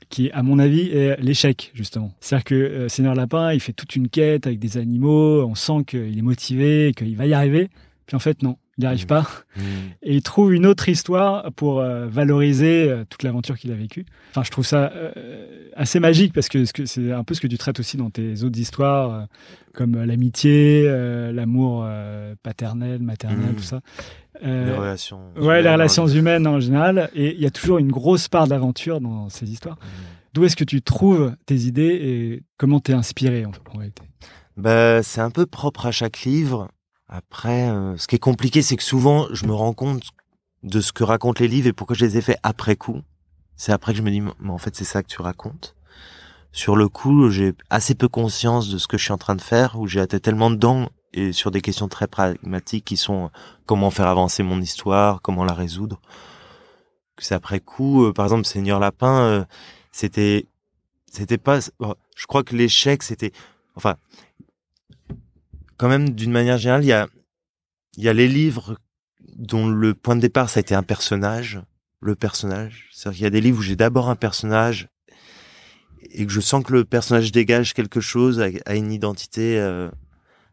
qui à mon avis est l'échec justement. C'est-à-dire que euh, Seigneur Lapin, il fait toute une quête avec des animaux, on sent qu'il est motivé, qu'il va y arriver, puis en fait non, il n'y arrive Mhm. pas. et il trouve une autre histoire pour euh, valoriser euh, toute l'aventure qu'il a vécue. Enfin, je trouve ça euh, assez magique parce que ce que- c'est un peu ce que tu traites aussi dans tes autres histoires, comme l'amitié, l'amour paternel, maternel, Mhm. tout ça. Les relations. ouais, les humaines, relations hein. humaines en général. Et il y a toujours une grosse part d'aventure dans ces histoires. D'où est-ce que tu trouves tes idées et comment t'es inspiré en, en réalité? Bah, c'est un peu propre à chaque livre. Après, euh, ce qui est compliqué, c'est que souvent, je me rends compte de ce que racontent les livres et pourquoi je les ai faits après coup. C'est après que je me dis, mais en fait, c'est ça que tu racontes. Sur le coup, j'ai assez peu conscience de ce que je suis en train de faire, où j'ai été tellement dedans et sur des questions très pragmatiques qui sont euh, comment faire avancer mon histoire, comment la résoudre. C'est après coup, euh, par exemple, Seigneur Lapin, euh, c'était, c'était pas, je crois que l'échec, c'était, enfin, quand même, d'une manière générale, il y a, il y a les livres dont le point de départ, ça a été un personnage, le personnage. C'est-à-dire qu'il y a des livres où j'ai d'abord un personnage et que je sens que le personnage dégage quelque chose, a, a une identité euh,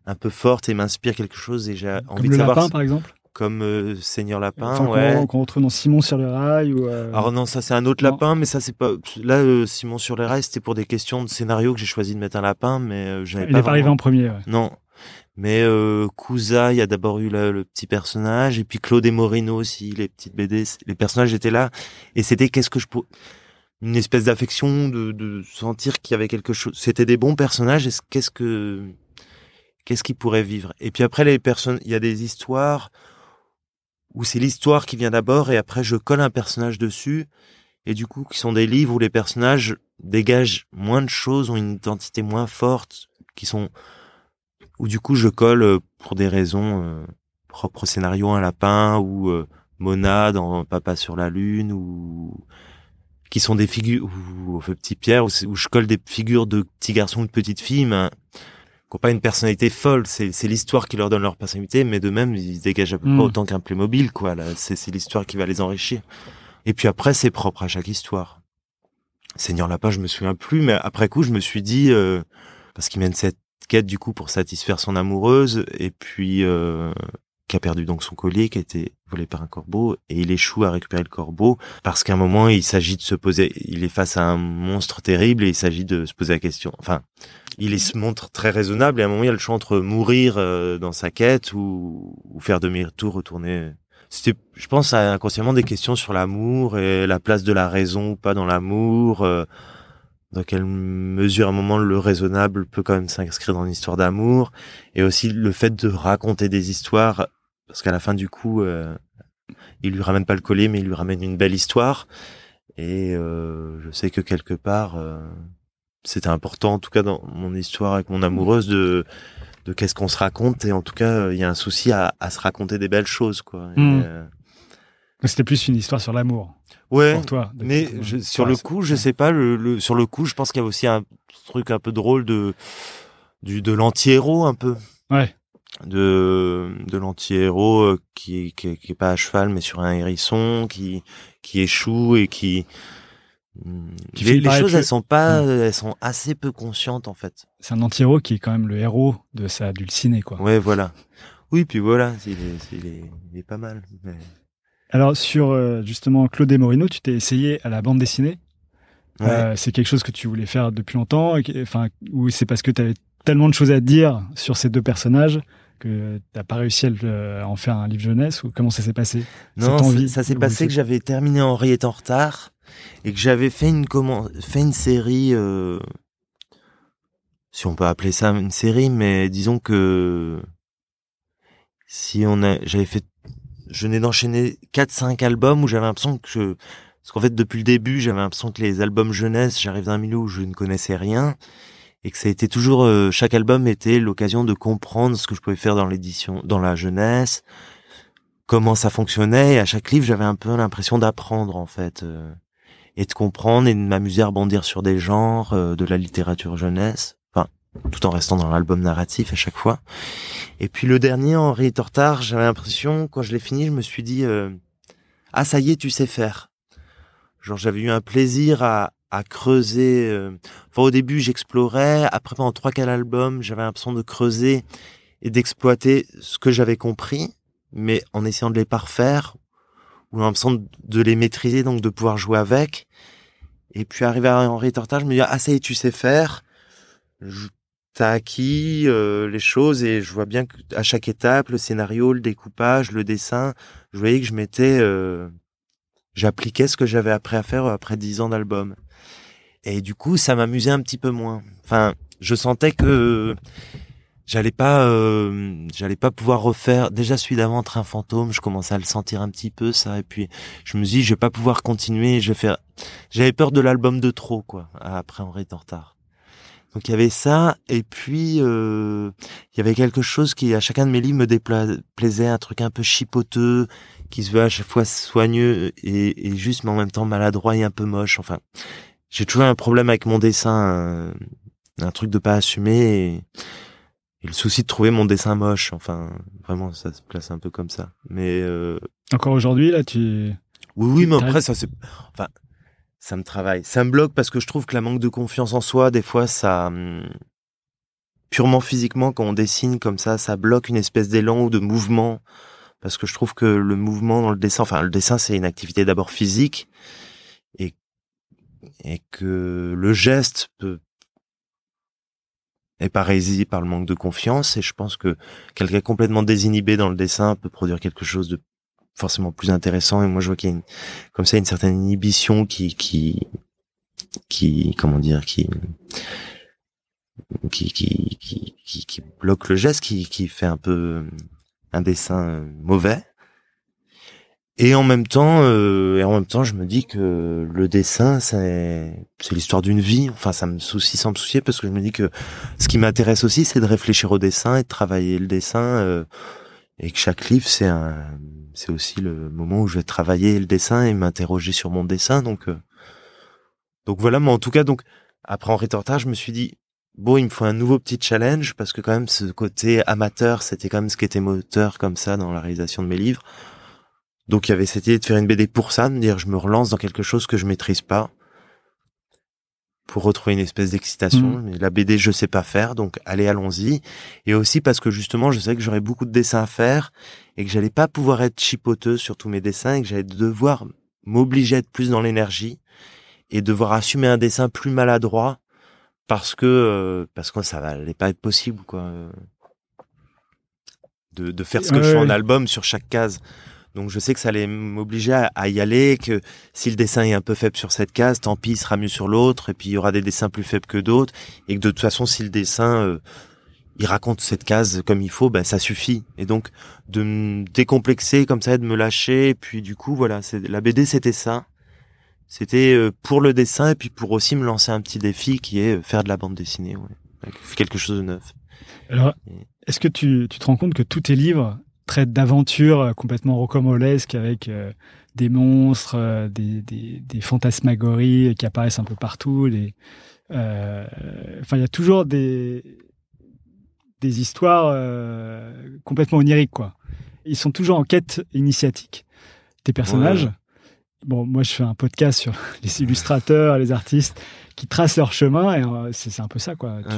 un peu forte et m'inspire quelque chose et j'ai envie Comme de le savoir lapin, par exemple? Comme euh, Seigneur Lapin, Enfin, ouais. qu'on retrouve dans Simon sur le rail ou euh, Alors non, ça c'est un autre Non. lapin, mais ça c'est pas. Là, euh, Simon sur les rails, c'était pour des questions de scénario que j'ai choisi de mettre un lapin, mais j'avais il pas. n'est pas arrivé en premier. ouais. Non. Mais euh, Cousa, il y a d'abord eu le, petit personnage, et puis Claude et Morino aussi, les petites BD, les personnages étaient là, et c'était qu'est-ce que je pour une espèce d'affection, de, de sentir qu'il y avait quelque chose. C'était des bons personnages, qu'est-ce que qu'est-ce qu'ils pourraient vivre? Et puis après les personnes, il y a des histoires où c'est l'histoire qui vient d'abord, et après je colle un personnage dessus, et du coup qui sont des livres où les personnages dégagent moins de choses, ont une identité moins forte, qui sont où du coup je colle euh, pour des raisons euh, propres au scénario un lapin ou euh, Mona dans Papa sur la lune ou qui sont des figures ou, ou Petit Pierre où, je colle des figures de petits garçons ou de petites filles mais qui n'ont pas une personnalité folle. C'est c'est l'histoire qui leur donne leur personnalité mais de même ils dégagent à peu près autant qu'un Playmobil quoi. C'est l'histoire qui va les enrichir. Et puis après c'est propre à chaque histoire. Seigneur Lapin je me souviens plus mais après coup je me suis dit euh, parce qu'il mène cette quête du coup pour satisfaire son amoureuse et puis euh, qui a perdu donc son collier qui a été volé par un corbeau et il échoue à récupérer le corbeau parce qu'à un moment il s'agit de se poser il est face à un monstre terrible et il s'agit de se poser la question. Enfin il se montre très raisonnable et à un moment il y a le choix entre mourir euh, dans sa quête ou, ou faire demi-tour retourner. C'était je pense à inconsciemment des questions sur l'amour et la place de la raison ou pas dans l'amour euh, dans quelle mesure à un moment le raisonnable peut quand même s'inscrire dans une histoire d'amour et aussi le fait de raconter des histoires parce qu'à la fin du coup euh, il lui ramène pas le collier mais il lui ramène une belle histoire et euh, je sais que quelque part euh, c'était important en tout cas dans mon histoire avec mon amoureuse de de qu'est-ce qu'on se raconte et en tout cas il y a un souci à, à se raconter des belles choses quoi Mm. euh, C'était plus une histoire sur l'amour. Ouais. Pour toi. de- Mais je- sur le coup, je sais pas. Le, le- sur le coup, je pense qu'il y a aussi un truc un peu drôle de du de l'anti-héros un peu. Ouais. De de l'anti-héros euh, qui, qui est- qui est pas à cheval mais sur un hérisson qui qui échoue et qui Qui les, choses le- elles sont pas elles sont assez peu conscientes en fait. C'est un anti-héros qui est quand même le héros de sa dulcinée, quoi. Ouais voilà. Oui puis voilà il est, il est, il est pas mal. mais- Alors, sur euh, justement Claude et Morino, tu t'es essayé à la bande dessinée. Ouais. Euh, c'est quelque chose que tu voulais faire depuis longtemps, enfin, ou c'est parce que tu avais tellement de choses à dire sur ces deux personnages que t'as pas réussi à, le- à en faire un livre jeunesse, ou comment ça s'est passé? Non, envie ça- s'est passé que j'avais terminé Henri est en retard et que j'avais fait une comment fait une série euh, si on peut appeler ça une série mais disons que si on a j'avais fait je venais d'enchaîner 4 5 albums où j'avais l'impression que je parce qu'en fait depuis le début, j'avais l'impression que les albums jeunesse, j'arrive d'un milieu où je ne connaissais rien et que ça a été toujours euh, chaque album était l'occasion de comprendre ce que je pouvais faire dans l'édition dans la jeunesse comment ça fonctionnait. Et à chaque livre, j'avais un peu l'impression d'apprendre en fait euh, et de comprendre et de m'amuser à rebondir sur des genres euh, de la littérature jeunesse. Tout en restant dans l'album narratif à chaque fois. Et puis le dernier, Henri Tortard, j'avais l'impression quand je l'ai fini, je me suis dit euh, ah ça y est, tu sais faire. Genre j'avais eu un plaisir à à creuser. euh, Enfin au début j'explorais, après pendant trois quatre albums, j'avais l'impression de creuser et d'exploiter ce que j'avais compris mais en essayant de les parfaire ou en l'impression de- les maîtriser, donc de pouvoir jouer avec. Et puis arrivé à Henri Tortard, je me dis ah ça y est, tu sais faire. T'as acquis euh, les choses et je vois bien que à chaque étape, le scénario, le découpage, le dessin, je voyais que je m'étais, euh, j'appliquais ce que j'avais appris à faire après dix ans d'album. Et du coup, ça m'amusait un petit peu moins. Enfin, je sentais que j'allais pas euh, j'allais pas pouvoir refaire déjà celui d'avant Train fantôme je commençais à le sentir un petit peu ça et puis je me dis je vais pas pouvoir continuer je vais faire j'avais peur de l'album de trop quoi après Henri Tortard donc il y avait ça et puis euh, il y avait quelque chose qui à chacun de mes livres me dépla- plaisait un truc un peu chipoteux qui se veut à chaque fois soigneux et, et juste mais en même temps maladroit et un peu moche enfin j'ai toujours un problème avec mon dessin un, un truc de pas assumer et, et le souci de trouver mon dessin moche, enfin, vraiment, ça se place un peu comme ça. Mais euh, Encore aujourd'hui, là, tu. oui, oui, mais après, ça c'est, enfin, ça me travaille, ça me bloque parce que je trouve que la manque de confiance en soi, des fois, ça, hum, purement physiquement, quand on dessine comme ça, ça bloque une espèce d'élan ou de mouvement, parce que je trouve que le mouvement dans le dessin, enfin, le dessin, c'est une activité d'abord physique, et et que le geste peut est parésie par le manque de confiance. Et je pense que quelqu'un complètement désinhibé dans le dessin peut produire quelque chose de forcément plus intéressant. Et moi je vois qu'il y a une, comme ça une certaine inhibition qui qui qui comment dire qui qui qui qui, qui, bloque le geste qui qui fait un peu un dessin euh, mauvais. Et en même temps euh, et en même temps je me dis que le dessin c'est c'est l'histoire d'une vie. Enfin ça me soucie sans me soucier parce que je me dis que ce qui m'intéresse aussi c'est de réfléchir au dessin et de travailler le dessin euh, et que chaque livre c'est un c'est aussi le moment où je vais travailler le dessin et m'interroger sur mon dessin donc euh, donc voilà mais en tout cas donc après en rétortage je me suis dit bon il me faut un nouveau petit challenge parce que quand même ce côté amateur c'était quand même ce qui était moteur comme ça dans la réalisation de mes livres. Donc il y avait cette idée de faire une BD pour ça de dire je me relance dans quelque chose que je maîtrise pas pour retrouver une espèce d'excitation mais la BD je sais pas faire donc allez allons-y. Et aussi parce que justement je sais que j'aurais beaucoup de dessins à faire et que j'allais pas pouvoir être chipoteux sur tous mes dessins et que j'allais devoir m'obliger à être plus dans l'énergie et devoir assumer un dessin plus maladroit parce que euh, parce que ça allait pas être possible quoi euh, de, de faire ce que je fais en album sur chaque case donc je sais que ça allait m'obliger à, à y aller que si le dessin est un peu faible sur cette case tant pis il sera mieux sur l'autre et puis il y aura des dessins plus faibles que d'autres et que de toute façon si le dessin euh, il raconte cette case comme il faut ben ça suffit. Et donc de me décomplexer comme ça et de me lâcher et puis du coup voilà c'est la BD c'était ça. C'était euh, pour le dessin et puis pour aussi me lancer un petit défi qui est euh, faire de la bande dessinée ouais. Quelque chose de neuf. Alors, est-ce que tu, tu te rends compte que tous tes livres trait d'aventure euh, complètement rocambolesque avec euh, des monstres, euh, des, des, des, fantasmagories qui apparaissent un peu partout. Les, enfin, il y a toujours des, des histoires complètement oniriques, quoi. Ils sont toujours en quête initiatique. Tes personnages. Bon, moi, je fais un podcast sur les illustrateurs, les artistes qui tracent leur chemin, et c'est un peu ça, quoi tu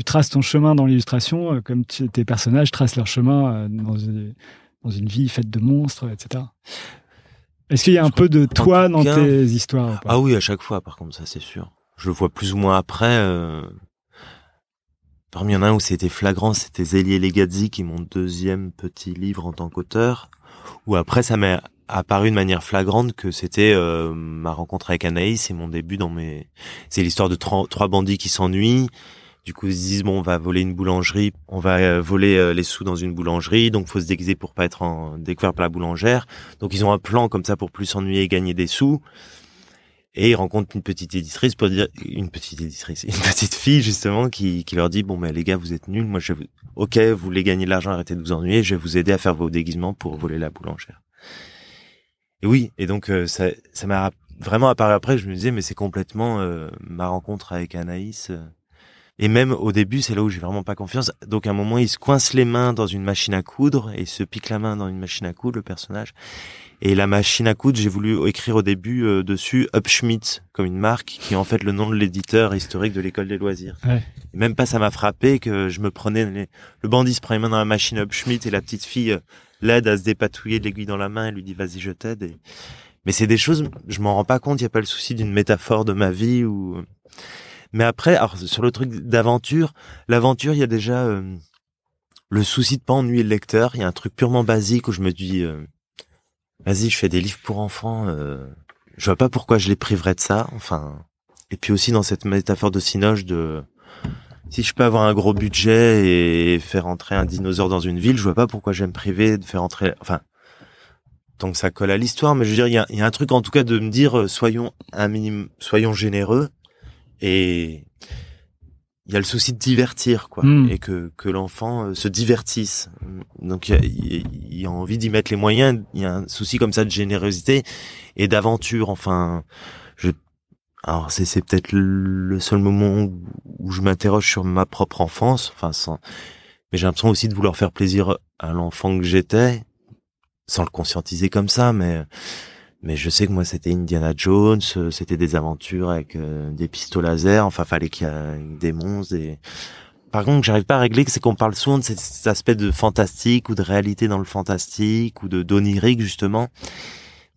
traces ton chemin dans l'illustration, euh, comme tes personnages tracent leur chemin euh, dans une, dans une vie faite de monstres, etc. Est-ce qu'il y a un peu de toi dans tes histoires Ah oui, à chaque fois, par contre, ça c'est sûr. Je le vois plus ou moins après. Euh... Parmi il y en a un où c'était flagrant, c'était Zélie Legazzi, qui est mon deuxième petit livre en tant qu'auteur. Où après, ça m'est apparu de manière flagrante que c'était euh, ma rencontre avec Anaïs et mon début dans mes... C'est l'histoire de trois bandits qui s'ennuient du coup, ils se disent bon, on va voler une boulangerie, on va euh, voler euh, les sous dans une boulangerie, donc faut se déguiser pour pas être en découvert par la boulangère. Donc ils ont un plan comme ça pour plus s'ennuyer et gagner des sous. Et ils rencontrent une petite éditrice pour dire une petite éditrice, une petite fille justement qui, qui leur dit bon ben les gars vous êtes nuls, moi je vous... ok vous voulez gagner de l'argent, arrêtez de vous ennuyer, je vais vous aider à faire vos déguisements pour voler la boulangère. Et oui, et donc euh, ça ça m'a vraiment apparu après, je me disais mais c'est complètement ma rencontre avec Anaïs. Et même au début, c'est là où j'ai vraiment pas confiance. Donc à un moment, il se coince les mains dans une machine à coudre et il se pique la main dans une machine à coudre, le personnage. Et la machine à coudre, j'ai voulu écrire au début euh, dessus Upschmidt comme une marque qui est en fait le nom de l'éditeur historique de l'école des loisirs. Ouais. même pas ça m'a frappé que je me prenais le bandit se prend les mains dans la machine Upschmidt et la petite fille euh, l'aide à se dépatouiller de l'aiguille dans la main et lui dit vas-y je t'aide. Et... Mais c'est des choses, je m'en rends pas compte. Il y a pas le souci d'une métaphore de ma vie ou mais après, alors sur le truc d'aventure, l'aventure, il y a déjà euh, le souci de pas ennuyer le lecteur. Il y a un truc purement basique où je me dis, euh, vas-y, je fais des livres pour enfants. Euh, je vois pas pourquoi je les priverais de ça. Enfin, et puis aussi dans cette métaphore de Sinoche de si je peux avoir un gros budget et faire entrer un dinosaure dans une ville, je vois pas pourquoi j'aime me priver de faire entrer. Enfin, que ça colle à l'histoire, mais je veux dire, il y a, y a, un truc en tout cas de me dire, soyons un minimum, soyons généreux et il y a le souci de divertir quoi. Hmm. et que que l'enfant euh, se divertisse. Donc il y a, il y a envie d'y mettre les moyens. Il y a un souci comme ça de générosité et d'aventure. Enfin je alors c'est c'est peut-être le seul moment où, où je m'interroge sur ma propre enfance. Enfin sans mais j'ai l'impression aussi de vouloir faire plaisir à l'enfant que j'étais sans le conscientiser comme ça mais mais je sais que moi c'était Indiana Jones, euh, c'était des aventures avec euh, des pistolets laser, enfin fallait qu'il y ait des monstres. Et... Par contre, j'arrive pas à régler, c'est qu'on parle souvent de cet, aspect de fantastique ou de réalité dans le fantastique ou de d'onirique justement.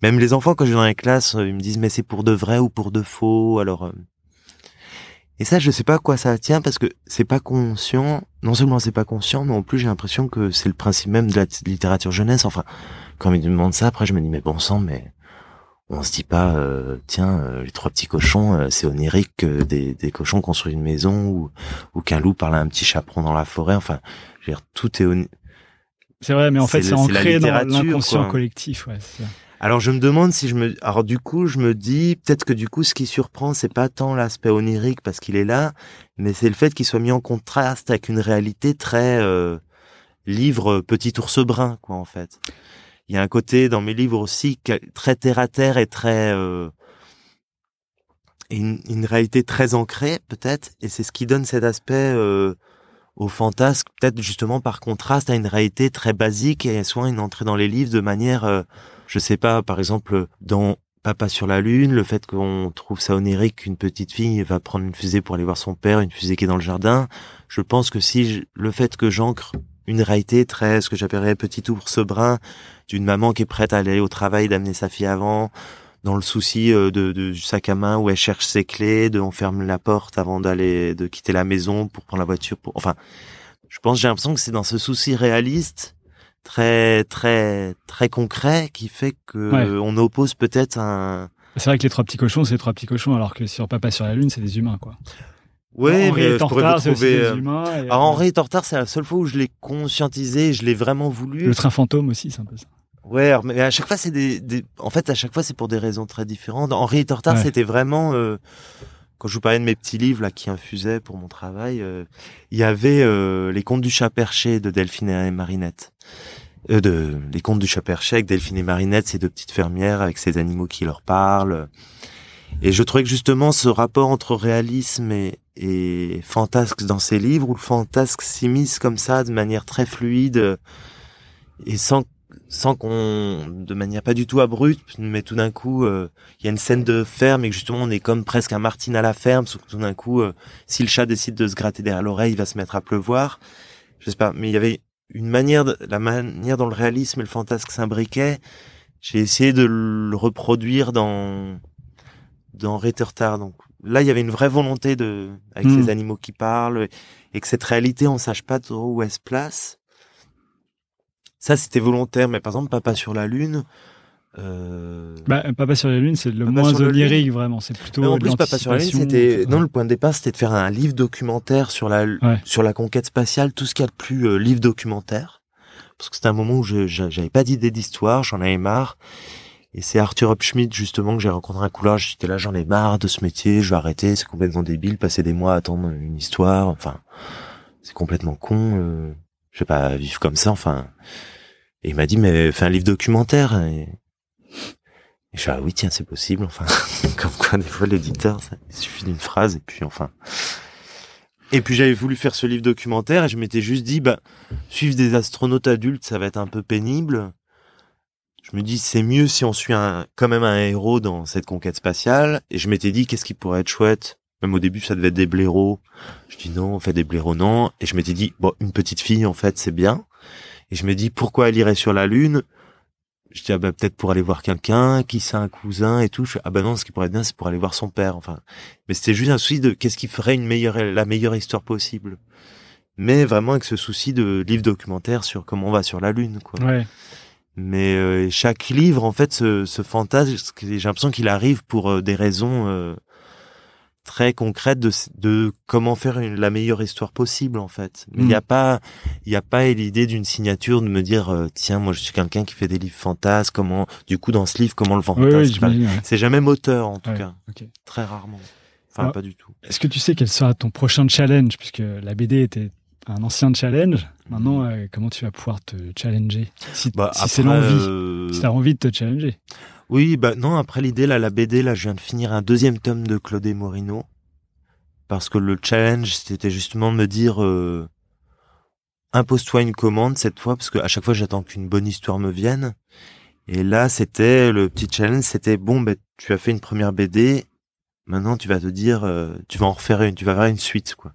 Même les enfants quand je vais dans les classes, euh, ils me disent mais c'est pour de vrai ou pour de faux? Alors et ça je sais pas à quoi ça tient parce que c'est pas conscient. Non seulement c'est pas conscient, mais en plus j'ai l'impression que c'est le principe même de la littérature jeunesse. Enfin, quand ils me demandent ça, après je me dis mais bon sang, mais on se dit pas euh, tiens euh, les trois petits cochons euh, c'est onirique que des, des cochons construisent une maison ou, ou qu'un loup parle à un petit chaperon dans la forêt. Enfin je veux dire tout est on... c'est vrai mais en fait c'est ancré dans l'inconscient collectif ouais, alors je me demande si je me alors du coup je me dis peut-être que du coup ce qui surprend c'est pas tant l'aspect onirique parce qu'il est là mais c'est le fait qu'il soit mis en contraste avec une réalité très euh, livre petit ours brun quoi en fait il y a un côté dans mes livres aussi très terre à terre et très euh, une, une, réalité très ancrée peut-être. Et c'est ce qui donne cet aspect euh, au fantasque peut-être justement par contraste à une réalité très basique et soit une entrée dans les livres de manière euh, je sais pas par exemple dans Papa sur la lune le fait qu'on trouve ça onirique qu'une petite fille va prendre une fusée pour aller voir son père une fusée qui est dans le jardin. Je pense que si je, le fait que j'ancre une réalité très ce que j'appellerais petit ours brun d'une maman qui est prête à aller au travail d'amener sa fille avant dans le souci de, de, du sac à main où elle cherche ses clés de on ferme la porte avant d'aller de quitter la maison pour prendre la voiture pour enfin je pense j'ai l'impression que c'est dans ce souci réaliste très très très concret qui fait que ouais. on oppose peut-être un c'est vrai que les trois petits cochons c'est les trois petits cochons alors que sur papa sur la lune c'est des humains quoi Ouais, Henri mais je pourrais vous trouver. euh, et- Alors Henri est en retard, c'est la seule fois où je l'ai conscientisé, je l'ai vraiment voulu. Le train fantôme aussi, c'est un peu ça. Ouais, mais à chaque fois c'est des, des, en fait à chaque fois c'est pour des raisons très différentes. Henri est en retard, Ouais. c'était vraiment euh, quand je vous parlais de mes petits livres là qui infusaient pour mon travail, euh, il y avait euh, les contes du chat perché de Delphine et Marinette. euh, de les contes du Chaperchek, Delphine et Marinette, ces deux petites fermières avec ces animaux qui leur parlent. Et je trouvais que justement ce rapport entre réalisme et, et fantasque dans ces livres, où le fantasque s'immisce comme ça de manière très fluide et sans sans qu'on de manière pas du tout abrupte mais tout d'un coup euh, il y a une scène de ferme et que justement on est comme presque un Martine à la ferme sauf que tout d'un coup euh, si le chat décide de se gratter derrière l'oreille il va se mettre à pleuvoir. Je sais pas mais il y avait une manière de, la manière dont le réalisme et le fantasque s'imbriquaient. J'ai essayé de le reproduire dans dans Rettertard donc là il y avait une vraie volonté de avec Mm. ces animaux qui parlent et que cette réalité on sache pas trop où elle se place ça, c'était volontaire, mais par exemple, Papa sur la Lune. Euh... Bah, Papa sur la Lune, c'est le Papa moins onirique, vraiment. C'est plutôt. mais en plus, Papa sur la Lune, c'était non le point de départ, c'était de faire un livre documentaire sur la Ouais. sur la conquête spatiale, tout ce qu'il y a de plus euh, livre documentaire, parce que c'était un moment où je je- j'avais pas d'idée d'histoire, j'en avais marre. Et c'est Arthur Upschmidt justement que j'ai rencontré un couleur. J'étais là, j'en ai marre de ce métier, je vais arrêter, c'est complètement débile, passer des mois à attendre une histoire, enfin, c'est complètement con. Euh, je vais pas vivre comme ça, enfin. Et il m'a dit mais fais un livre documentaire. Et, je suis ah oui tiens c'est possible, enfin. comme quoi des fois l'éditeur, il suffit d'une phrase et puis enfin. Et puis j'avais voulu faire ce livre documentaire et je m'étais juste dit bah suivre des astronautes adultes ça va être un peu pénible. Je me dis c'est mieux si on suit un quand même un héros dans cette conquête spatiale et je m'étais dit qu'est-ce qui pourrait être chouette? Même au début ça devait être des blaireaux. Je dis non on fait des blaireaux non et je m'étais dit bon une petite fille en fait c'est bien. Et je me dis pourquoi elle irait sur la lune? Je dis ah bah peut-être pour aller voir quelqu'un qui c'est un cousin et tout je ah bah non ce qui pourrait être bien c'est pour aller voir son père enfin mais c'était juste un souci de qu'est-ce qui ferait une meilleure la meilleure histoire possible? Mais vraiment avec ce souci de livre documentaire sur comment on va sur la lune quoi Ouais. Mais euh, chaque livre en fait ce, ce fantasme j'ai l'impression qu'il arrive pour euh, des raisons euh, très concrètes de, de comment faire une- la meilleure histoire possible en fait mais il Mm. n'y a pas il y a pas l'idée d'une signature de me dire euh, tiens moi je suis quelqu'un qui fait des livres fantasmes comment du coup dans ce livre comment le fantasme oui, j'imagine. ouais. c'est jamais moteur en tout Ouais, cas très rarement enfin pas du tout Est-ce que tu sais quel sera ton prochain challenge Puisque la BD était un ancien challenge. Maintenant, euh, comment tu vas pouvoir te challenger Si, bah, si c'est l'envie. euh, Si t'as envie de te challenger? Oui, bah non, après l'idée, là, la BD, là, je viens de finir un deuxième tome de Claude Morino. Parce que le challenge, c'était justement de me dire, euh, impose-toi une commande cette fois, parce que à chaque fois, j'attends qu'une bonne histoire me vienne. Et là, c'était, le petit challenge, c'était, bon, ben, tu as fait une première BD, maintenant, tu vas te dire, euh, tu vas en refaire une, tu vas faire une suite, quoi.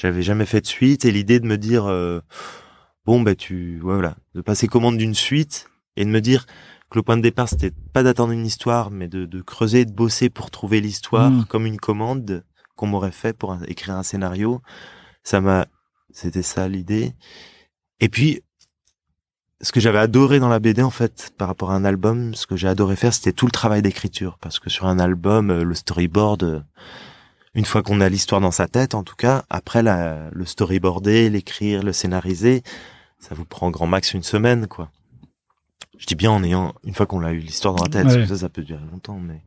J'avais jamais fait de suite, et l'idée de me dire, euh, bon, ben, tu, voilà, de passer commande d'une suite, et de me dire, que le point de départ c'était pas d'attendre une histoire mais de, de creuser de bosser pour trouver l'histoire Mm. comme une commande qu'on m'aurait fait pour un- écrire un scénario. Ça m'a c'était ça l'idée. Et puis ce que j'avais adoré dans la BD en fait par rapport à un album ce que j'ai adoré faire c'était tout le travail d'écriture. Parce que sur un album euh, le storyboard euh, une fois qu'on a l'histoire dans sa tête en tout cas après la, le storyboarder l'écrire le scénariser ça vous prend grand max une semaine quoi je dis bien en ayant une fois qu'on a eu l'histoire dans la tête, Ouais. parce que ça, ça peut durer longtemps. Mais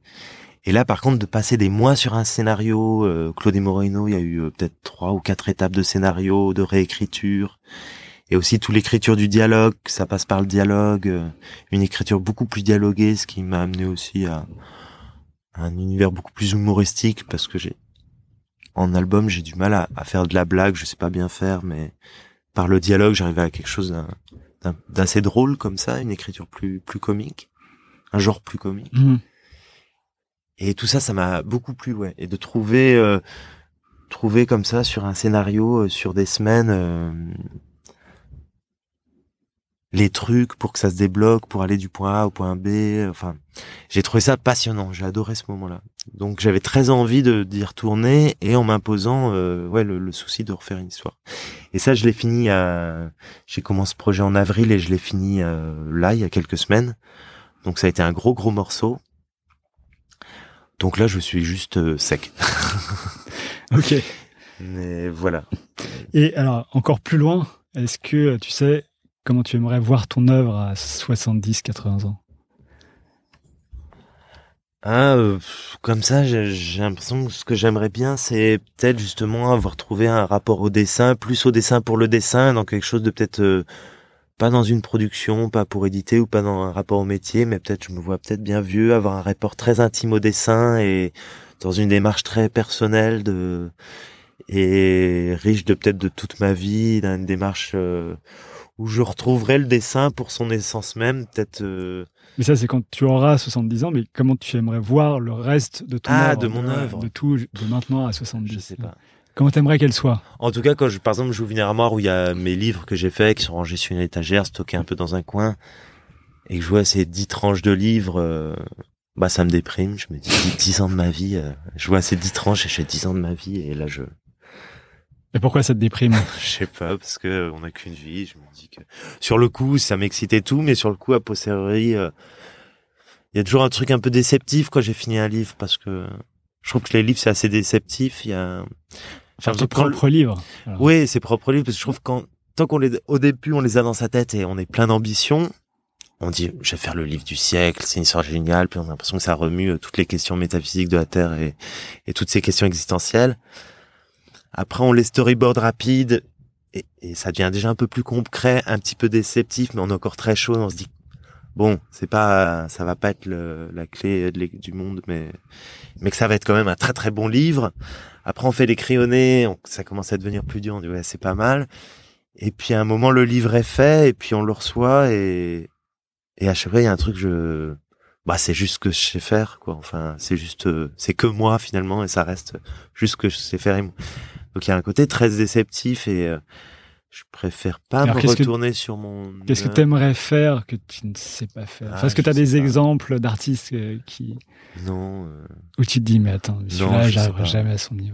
et là, par contre, de passer des mois sur un scénario, euh, Claude et Moreno, il y a eu euh, peut-être trois ou quatre étapes de scénario, de réécriture, et aussi toute l'écriture du dialogue. Ça passe par le dialogue, euh, une écriture beaucoup plus dialoguée, ce qui m'a amené aussi à, à un univers beaucoup plus humoristique, parce que j'ai en album, j'ai du mal à, à faire de la blague, je sais pas bien faire, mais par le dialogue, j'arrivais à quelque chose d'assez drôle comme ça, une écriture plus plus comique, un genre plus comique. Mhm. Et tout ça, ça m'a beaucoup plu, ouais. Et de trouver, euh, trouver comme ça sur un scénario, euh, sur des semaines, euh, les trucs pour que ça se débloque, pour aller du point A au point B. Enfin, j'ai trouvé ça passionnant. J'ai adoré ce moment-là. Donc j'avais très envie de d'y retourner et en m'imposant, euh, ouais, le, le souci de refaire une histoire. Et ça, je l'ai fini à. J'ai commencé ce projet en avril et je l'ai fini euh, là il y a quelques semaines. Donc ça a été un gros gros morceau. Donc là, je suis juste euh, sec. Ok. Mais voilà. Et alors, encore plus loin, est-ce que tu sais comment tu aimerais voir ton œuvre à 70-80 ans? Ah, euh, comme ça, j'ai l'impression que ce que j'aimerais bien, c'est peut-être justement avoir trouvé un rapport au dessin, plus au dessin pour le dessin, dans quelque chose de peut-être euh, pas dans une production, pas pour éditer ou pas dans un rapport au métier, mais peut-être je me vois peut-être bien vieux, avoir un rapport très intime au dessin et dans une démarche très personnelle de et riche de peut-être de toute ma vie, d'une démarche euh, où je retrouverai le dessin pour son essence même, peut-être. euh, Mais ça, c'est quand tu auras 70 ans, mais comment tu aimerais voir le reste de ton Ah, œuvre, de mon œuvre. De tout, de maintenant à 70 je sais pas. Comment t'aimerais qu'elle soit? En tout cas, quand je, par exemple, j'ouvre une armoire où il y a mes livres que j'ai faits, qui sont rangés sur une étagère, stockés un peu dans un coin, et que je vois ces dix tranches de livres, euh, bah ça me déprime. Je me dis dix ans de ma vie. euh, je vois ces dix tranches et je fais dix ans de ma vie, et là je, Et pourquoi ça te déprime je sais pas parce que euh, on n'a qu'une vie. Je me dis que sur le coup, ça m'excitait tout, mais sur le coup, à posteriori, euh, il y a toujours un truc un peu déceptif quand j'ai fini un livre parce que je trouve que les livres c'est assez déceptif. Il y a Enfin, tes propres livres. Alors, Oui, ses propres livres, parce que je trouve quand tant qu'on les au début on les a dans sa tête et on est plein d'ambition, on dit je vais faire le livre du siècle, c'est une histoire géniale, puis on a l'impression que ça remue euh, toutes les questions métaphysiques de la Terre et, et toutes ces questions existentielles. Après on les storyboard rapides et, et ça devient déjà un peu plus concret, un petit peu déceptif, mais on est encore très chaud, on se dit bon, c'est pas ça va pas être le- la clé du monde, mais mais que ça va être quand même un très très bon livre. Après, on fait les crayonnés, on- ça commence à devenir plus dur. On dit ouais, c'est pas mal. Et puis à un moment, le livre est fait, et puis on le reçoit, et et à chaque fois, il y a un truc, je bah c'est juste ce que je sais faire, quoi. Enfin, c'est juste, euh, c'est que moi finalement, et ça reste juste ce que je sais faire. et. Donc il y a un côté très déceptif, et euh, je préfère pas Alors, me que- retourner sur mon. Qu'est-ce que tu aimerais faire que tu ne sais pas faire? Ah, Enfin, Est-ce que tu as des pas. exemples d'artistes euh, qui Non. euh, où tu te dis mais attends, celui-là, j'arriverai jamais à son niveau.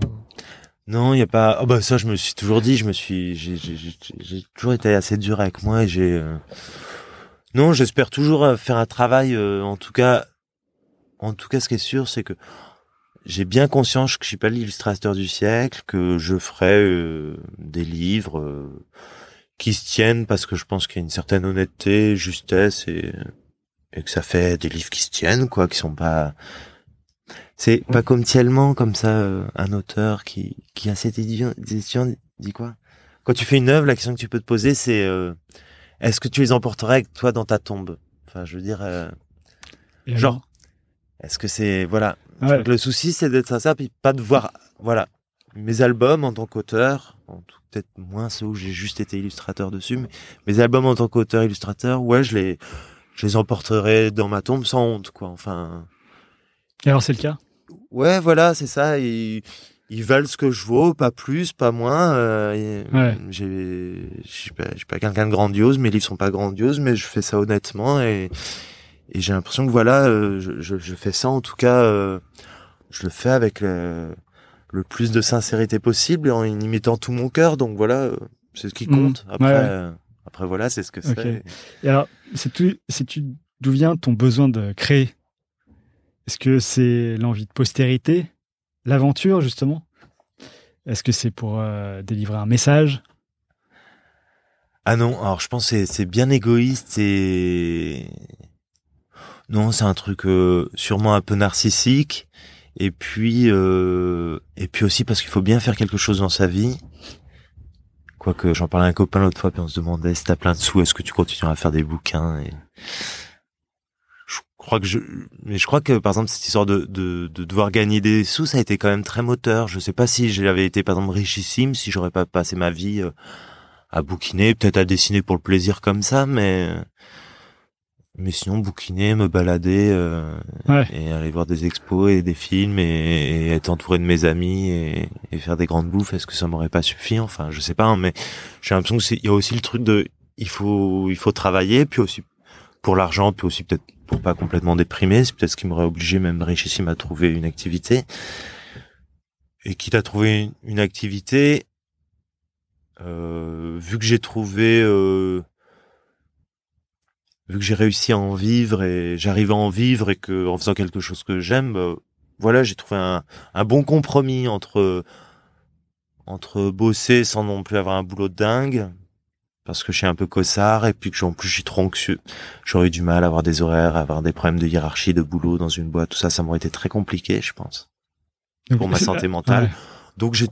Non, il y a pas. Oh bah ça, je me suis toujours dit, je me suis, j'ai, j'ai, j'ai- j'ai toujours été assez dur avec moi et j'ai. euh, Non, j'espère toujours faire un travail. euh, en tout cas, en tout cas, ce qui est sûr, c'est que j'ai bien conscience que je suis pas l'illustrateur du siècle, que je ferai euh, des livres euh, qui se tiennent parce que je pense qu'il y a une certaine honnêteté, justesse et et que ça fait des livres qui se tiennent, quoi, qui sont pas. C'est pas comme Tielman, comme ça, euh, un auteur qui, qui a cette édition, édition dit quoi? Quand tu fais une œuvre, la question que tu peux te poser, c'est est-ce que tu les emporterais avec toi dans ta tombe? Enfin, je veux dire, Genre, est-ce que c'est voilà Ouais. Le souci, c'est d'être ça, ça, puis pas de voir, voilà, mes albums en tant qu'auteur, en tout- peut-être moins ceux où j'ai juste été illustrateur dessus, mais mes albums en tant qu'auteur illustrateur, ouais, je les, je les emporterai dans ma tombe sans honte, quoi. Enfin. Et alors c'est le cas? Ouais, voilà, c'est ça. Ils, ils valent ce que je vaux, pas plus, pas moins. Euh, Ouais. J'ai, je suis pas, pas quelqu'un de grandiose. Mes livres sont pas grandioses, mais je fais ça honnêtement et, et j'ai l'impression que voilà, euh, je, je, je fais ça en tout cas, euh, je le fais avec le, le plus de sincérité possible, en y mettant tout mon cœur. Donc voilà, euh, c'est ce qui Mhm. compte. Après, Ouais, ouais. euh, après voilà, c'est ce que c'est. Et alors, sais-tu d'où vient ton besoin de créer? Est-ce que c'est l'envie de postérité? L'aventure, justement? Est-ce que c'est pour euh, délivrer un message? Ah non, alors je pense que c'est- c'est bien égoïste et non, c'est un truc euh, sûrement un peu narcissique et puis euh, et puis aussi parce qu'il faut bien faire quelque chose dans sa vie. Quoique j'en parlais à un copain l'autre fois puis on se demandait si t'as plein de sous, est-ce que tu continueras à faire des bouquins et je crois que je mais je crois que par exemple cette histoire de, de de devoir gagner des sous ça a été quand même très moteur. Je sais pas si j'avais été par exemple richissime si j'aurais pas passé ma vie euh, à bouquiner, peut-être à dessiner pour le plaisir comme ça, mais mais sinon bouquiner, me balader euh, Ouais. et aller voir des expos et des films et, et être entouré de mes amis et, et faire des grandes bouffes, est-ce que ça m'aurait pas suffi? Enfin, je sais pas, hein, mais j'ai l'impression que c'est il y a aussi le truc de il faut il faut travailler, puis aussi pour l'argent, puis aussi peut-être pour pas complètement déprimer, c'est peut-être ce qui m'aurait obligé même richissime à trouver une activité. Et quitte à trouver une, une activité, euh, vu que j'ai trouvé, euh, vu que j'ai réussi à en vivre et j'arrive à en vivre et que en faisant quelque chose que j'aime, bah, voilà, j'ai trouvé un, un bon compromis entre entre bosser sans non plus avoir un boulot de dingue parce que je suis un peu cossard et puis que en plus je suis trop anxieux. J'aurais eu du mal à avoir des horaires, à avoir des problèmes de hiérarchie, de boulot dans une boîte, tout ça, ça m'aurait été très compliqué, je pense, pour ma santé mentale. ouais. Donc j'ai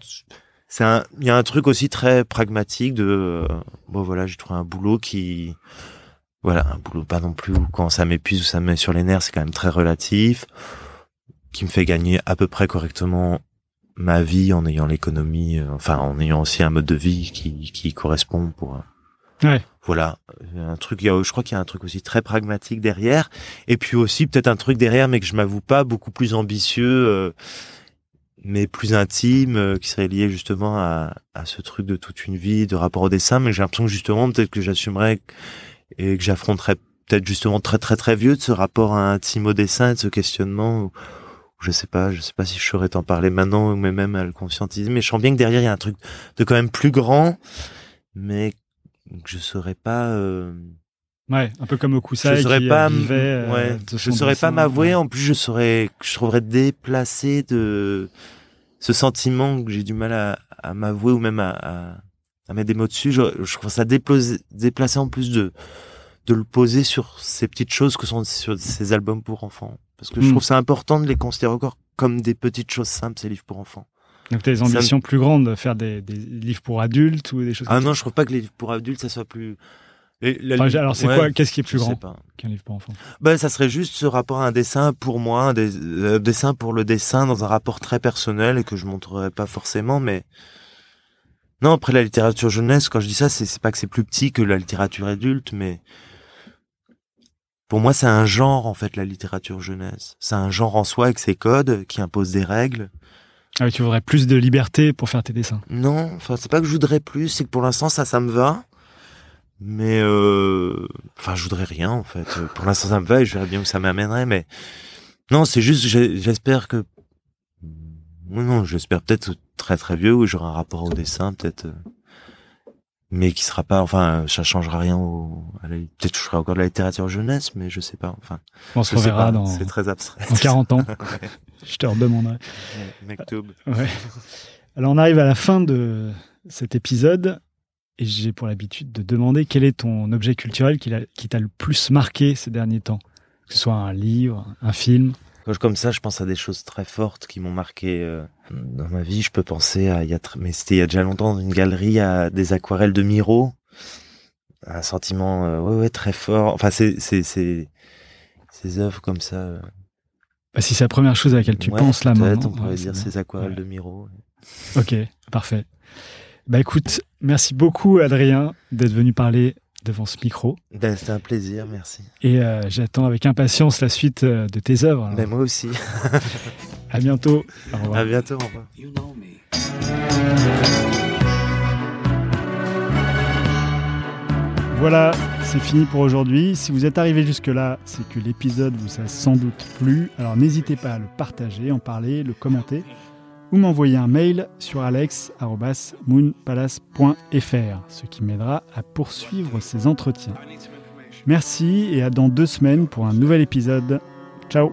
c'est un, il y a un truc aussi très pragmatique de, euh, bon voilà, j'ai trouvé un boulot qui, voilà, un boulot pas non plus où quand ça m'épuise ou ça me met sur les nerfs, c'est quand même très relatif, qui me fait gagner à peu près correctement ma vie en ayant l'économie, euh, enfin en ayant aussi un mode de vie qui, qui correspond pour. euh, Ouais. Voilà, un truc. Je crois qu'il y a un truc aussi très pragmatique derrière, et puis aussi peut-être un truc derrière, mais que je m'avoue pas, beaucoup plus ambitieux, euh, mais plus intime, euh, qui serait lié justement à, à ce truc de toute une vie, de rapport au dessin. Mais j'ai l'impression que justement, peut-être que j'assumerais et que j'affronterais peut-être justement très très très vieux de ce rapport intime au dessin, et de ce questionnement. Où, où je sais pas, je sais pas si je saurais t'en parler maintenant, mais même à le conscientiser. Mais je sens bien que derrière il y a un truc de quand même plus grand, mais que je saurais pas. euh, Ouais, un peu comme Okusai je saurais qui pas, euh, m- vivait. euh, ouais, je saurais pas dessin. m'avouer. En plus, je saurais, je trouverais déplacé de ce sentiment que j'ai du mal à, à m'avouer ou même à, à, à mettre des mots dessus. Je, je trouve ça déplacé en plus de de le poser sur ces petites choses que sont sur ces albums pour enfants. Parce que je Mm. trouve ça important de les considérer encore comme des petites choses simples, ces livres pour enfants. Donc t'as des Ça me- ambitions plus grandes, de faire des, des livres pour adultes ou des choses Ah comme non, je trouve pas que les livres pour adultes, ça soit plus... Et la- ça. Enfin, alors c'est ouais, quoi Qu'est-ce qui est plus grand qu'un livre pour enfants? Ben, ça serait juste ce rapport à un dessin pour moi, un des- euh, dessin pour le dessin dans un rapport très personnel et que je montrerai pas forcément, mais non. Après la littérature jeunesse, quand je dis ça, c'est pas que c'est plus petit que la littérature adulte, mais pour moi, c'est un genre en fait la littérature jeunesse. C'est un genre en soi avec ses codes qui impose des règles. Ah oui, tu voudrais plus de liberté pour faire tes dessins. Non, enfin c'est pas que je voudrais plus, c'est que pour l'instant ça, ça me va. Mais euh... enfin, je voudrais rien en fait. Pour l'instant ça me va et je verrai bien où ça m'amènerait. Mais non, c'est juste, j'espère que non, non, j'espère peut-être très très vieux où j'aurai un rapport au dessin, peut-être, euh, mais qui sera pas, enfin, ça changera rien au. Peut-être que je ferai encore de la littérature jeunesse, mais je sais pas. Enfin, On se reverra pas. dans, C'est très abstrait. dans 40 ans. Ouais. Je te redemanderai. Mektoub. Ouais. Alors on arrive à la fin de cet épisode et j'ai pour l'habitude de demander quel est ton objet culturel qui t'a le plus marqué ces derniers temps. Que ce soit un livre, un film. Comme ça, je pense à des choses très fortes qui m'ont marqué euh, dans ma vie. Je peux penser à, il y a, mais c'était il y a déjà longtemps, dans une galerie à des aquarelles de Miro. Un sentiment, euh, ouais, ouais, très fort. Enfin, c'est, c'est, c'est, ces œuvres comme ça. euh, Bah, si c'est la première chose à laquelle tu ouais, penses là maintenant. On pourrait Ouais, dire ces aquarelles Ouais. de Miro. Ok, parfait. Bah écoute, merci beaucoup Adrien d'être venu parler devant ce micro Ben, c'était un plaisir, merci. et euh, j'attends avec impatience la suite euh, de tes œuvres. Ben, moi aussi. À bientôt. Au revoir. à bientôt. Au revoir. You know me. Voilà, c'est fini pour aujourd'hui. Si vous êtes arrivé jusque-là, c'est que l'épisode vous a sans doute plu. Alors n'hésitez pas à le partager, en parler, le commenter ou m'envoyer un mail sur alex.moonpalace.fr, ce qui m'aidera à poursuivre ces entretiens. Merci et à dans deux semaines pour un nouvel épisode. Ciao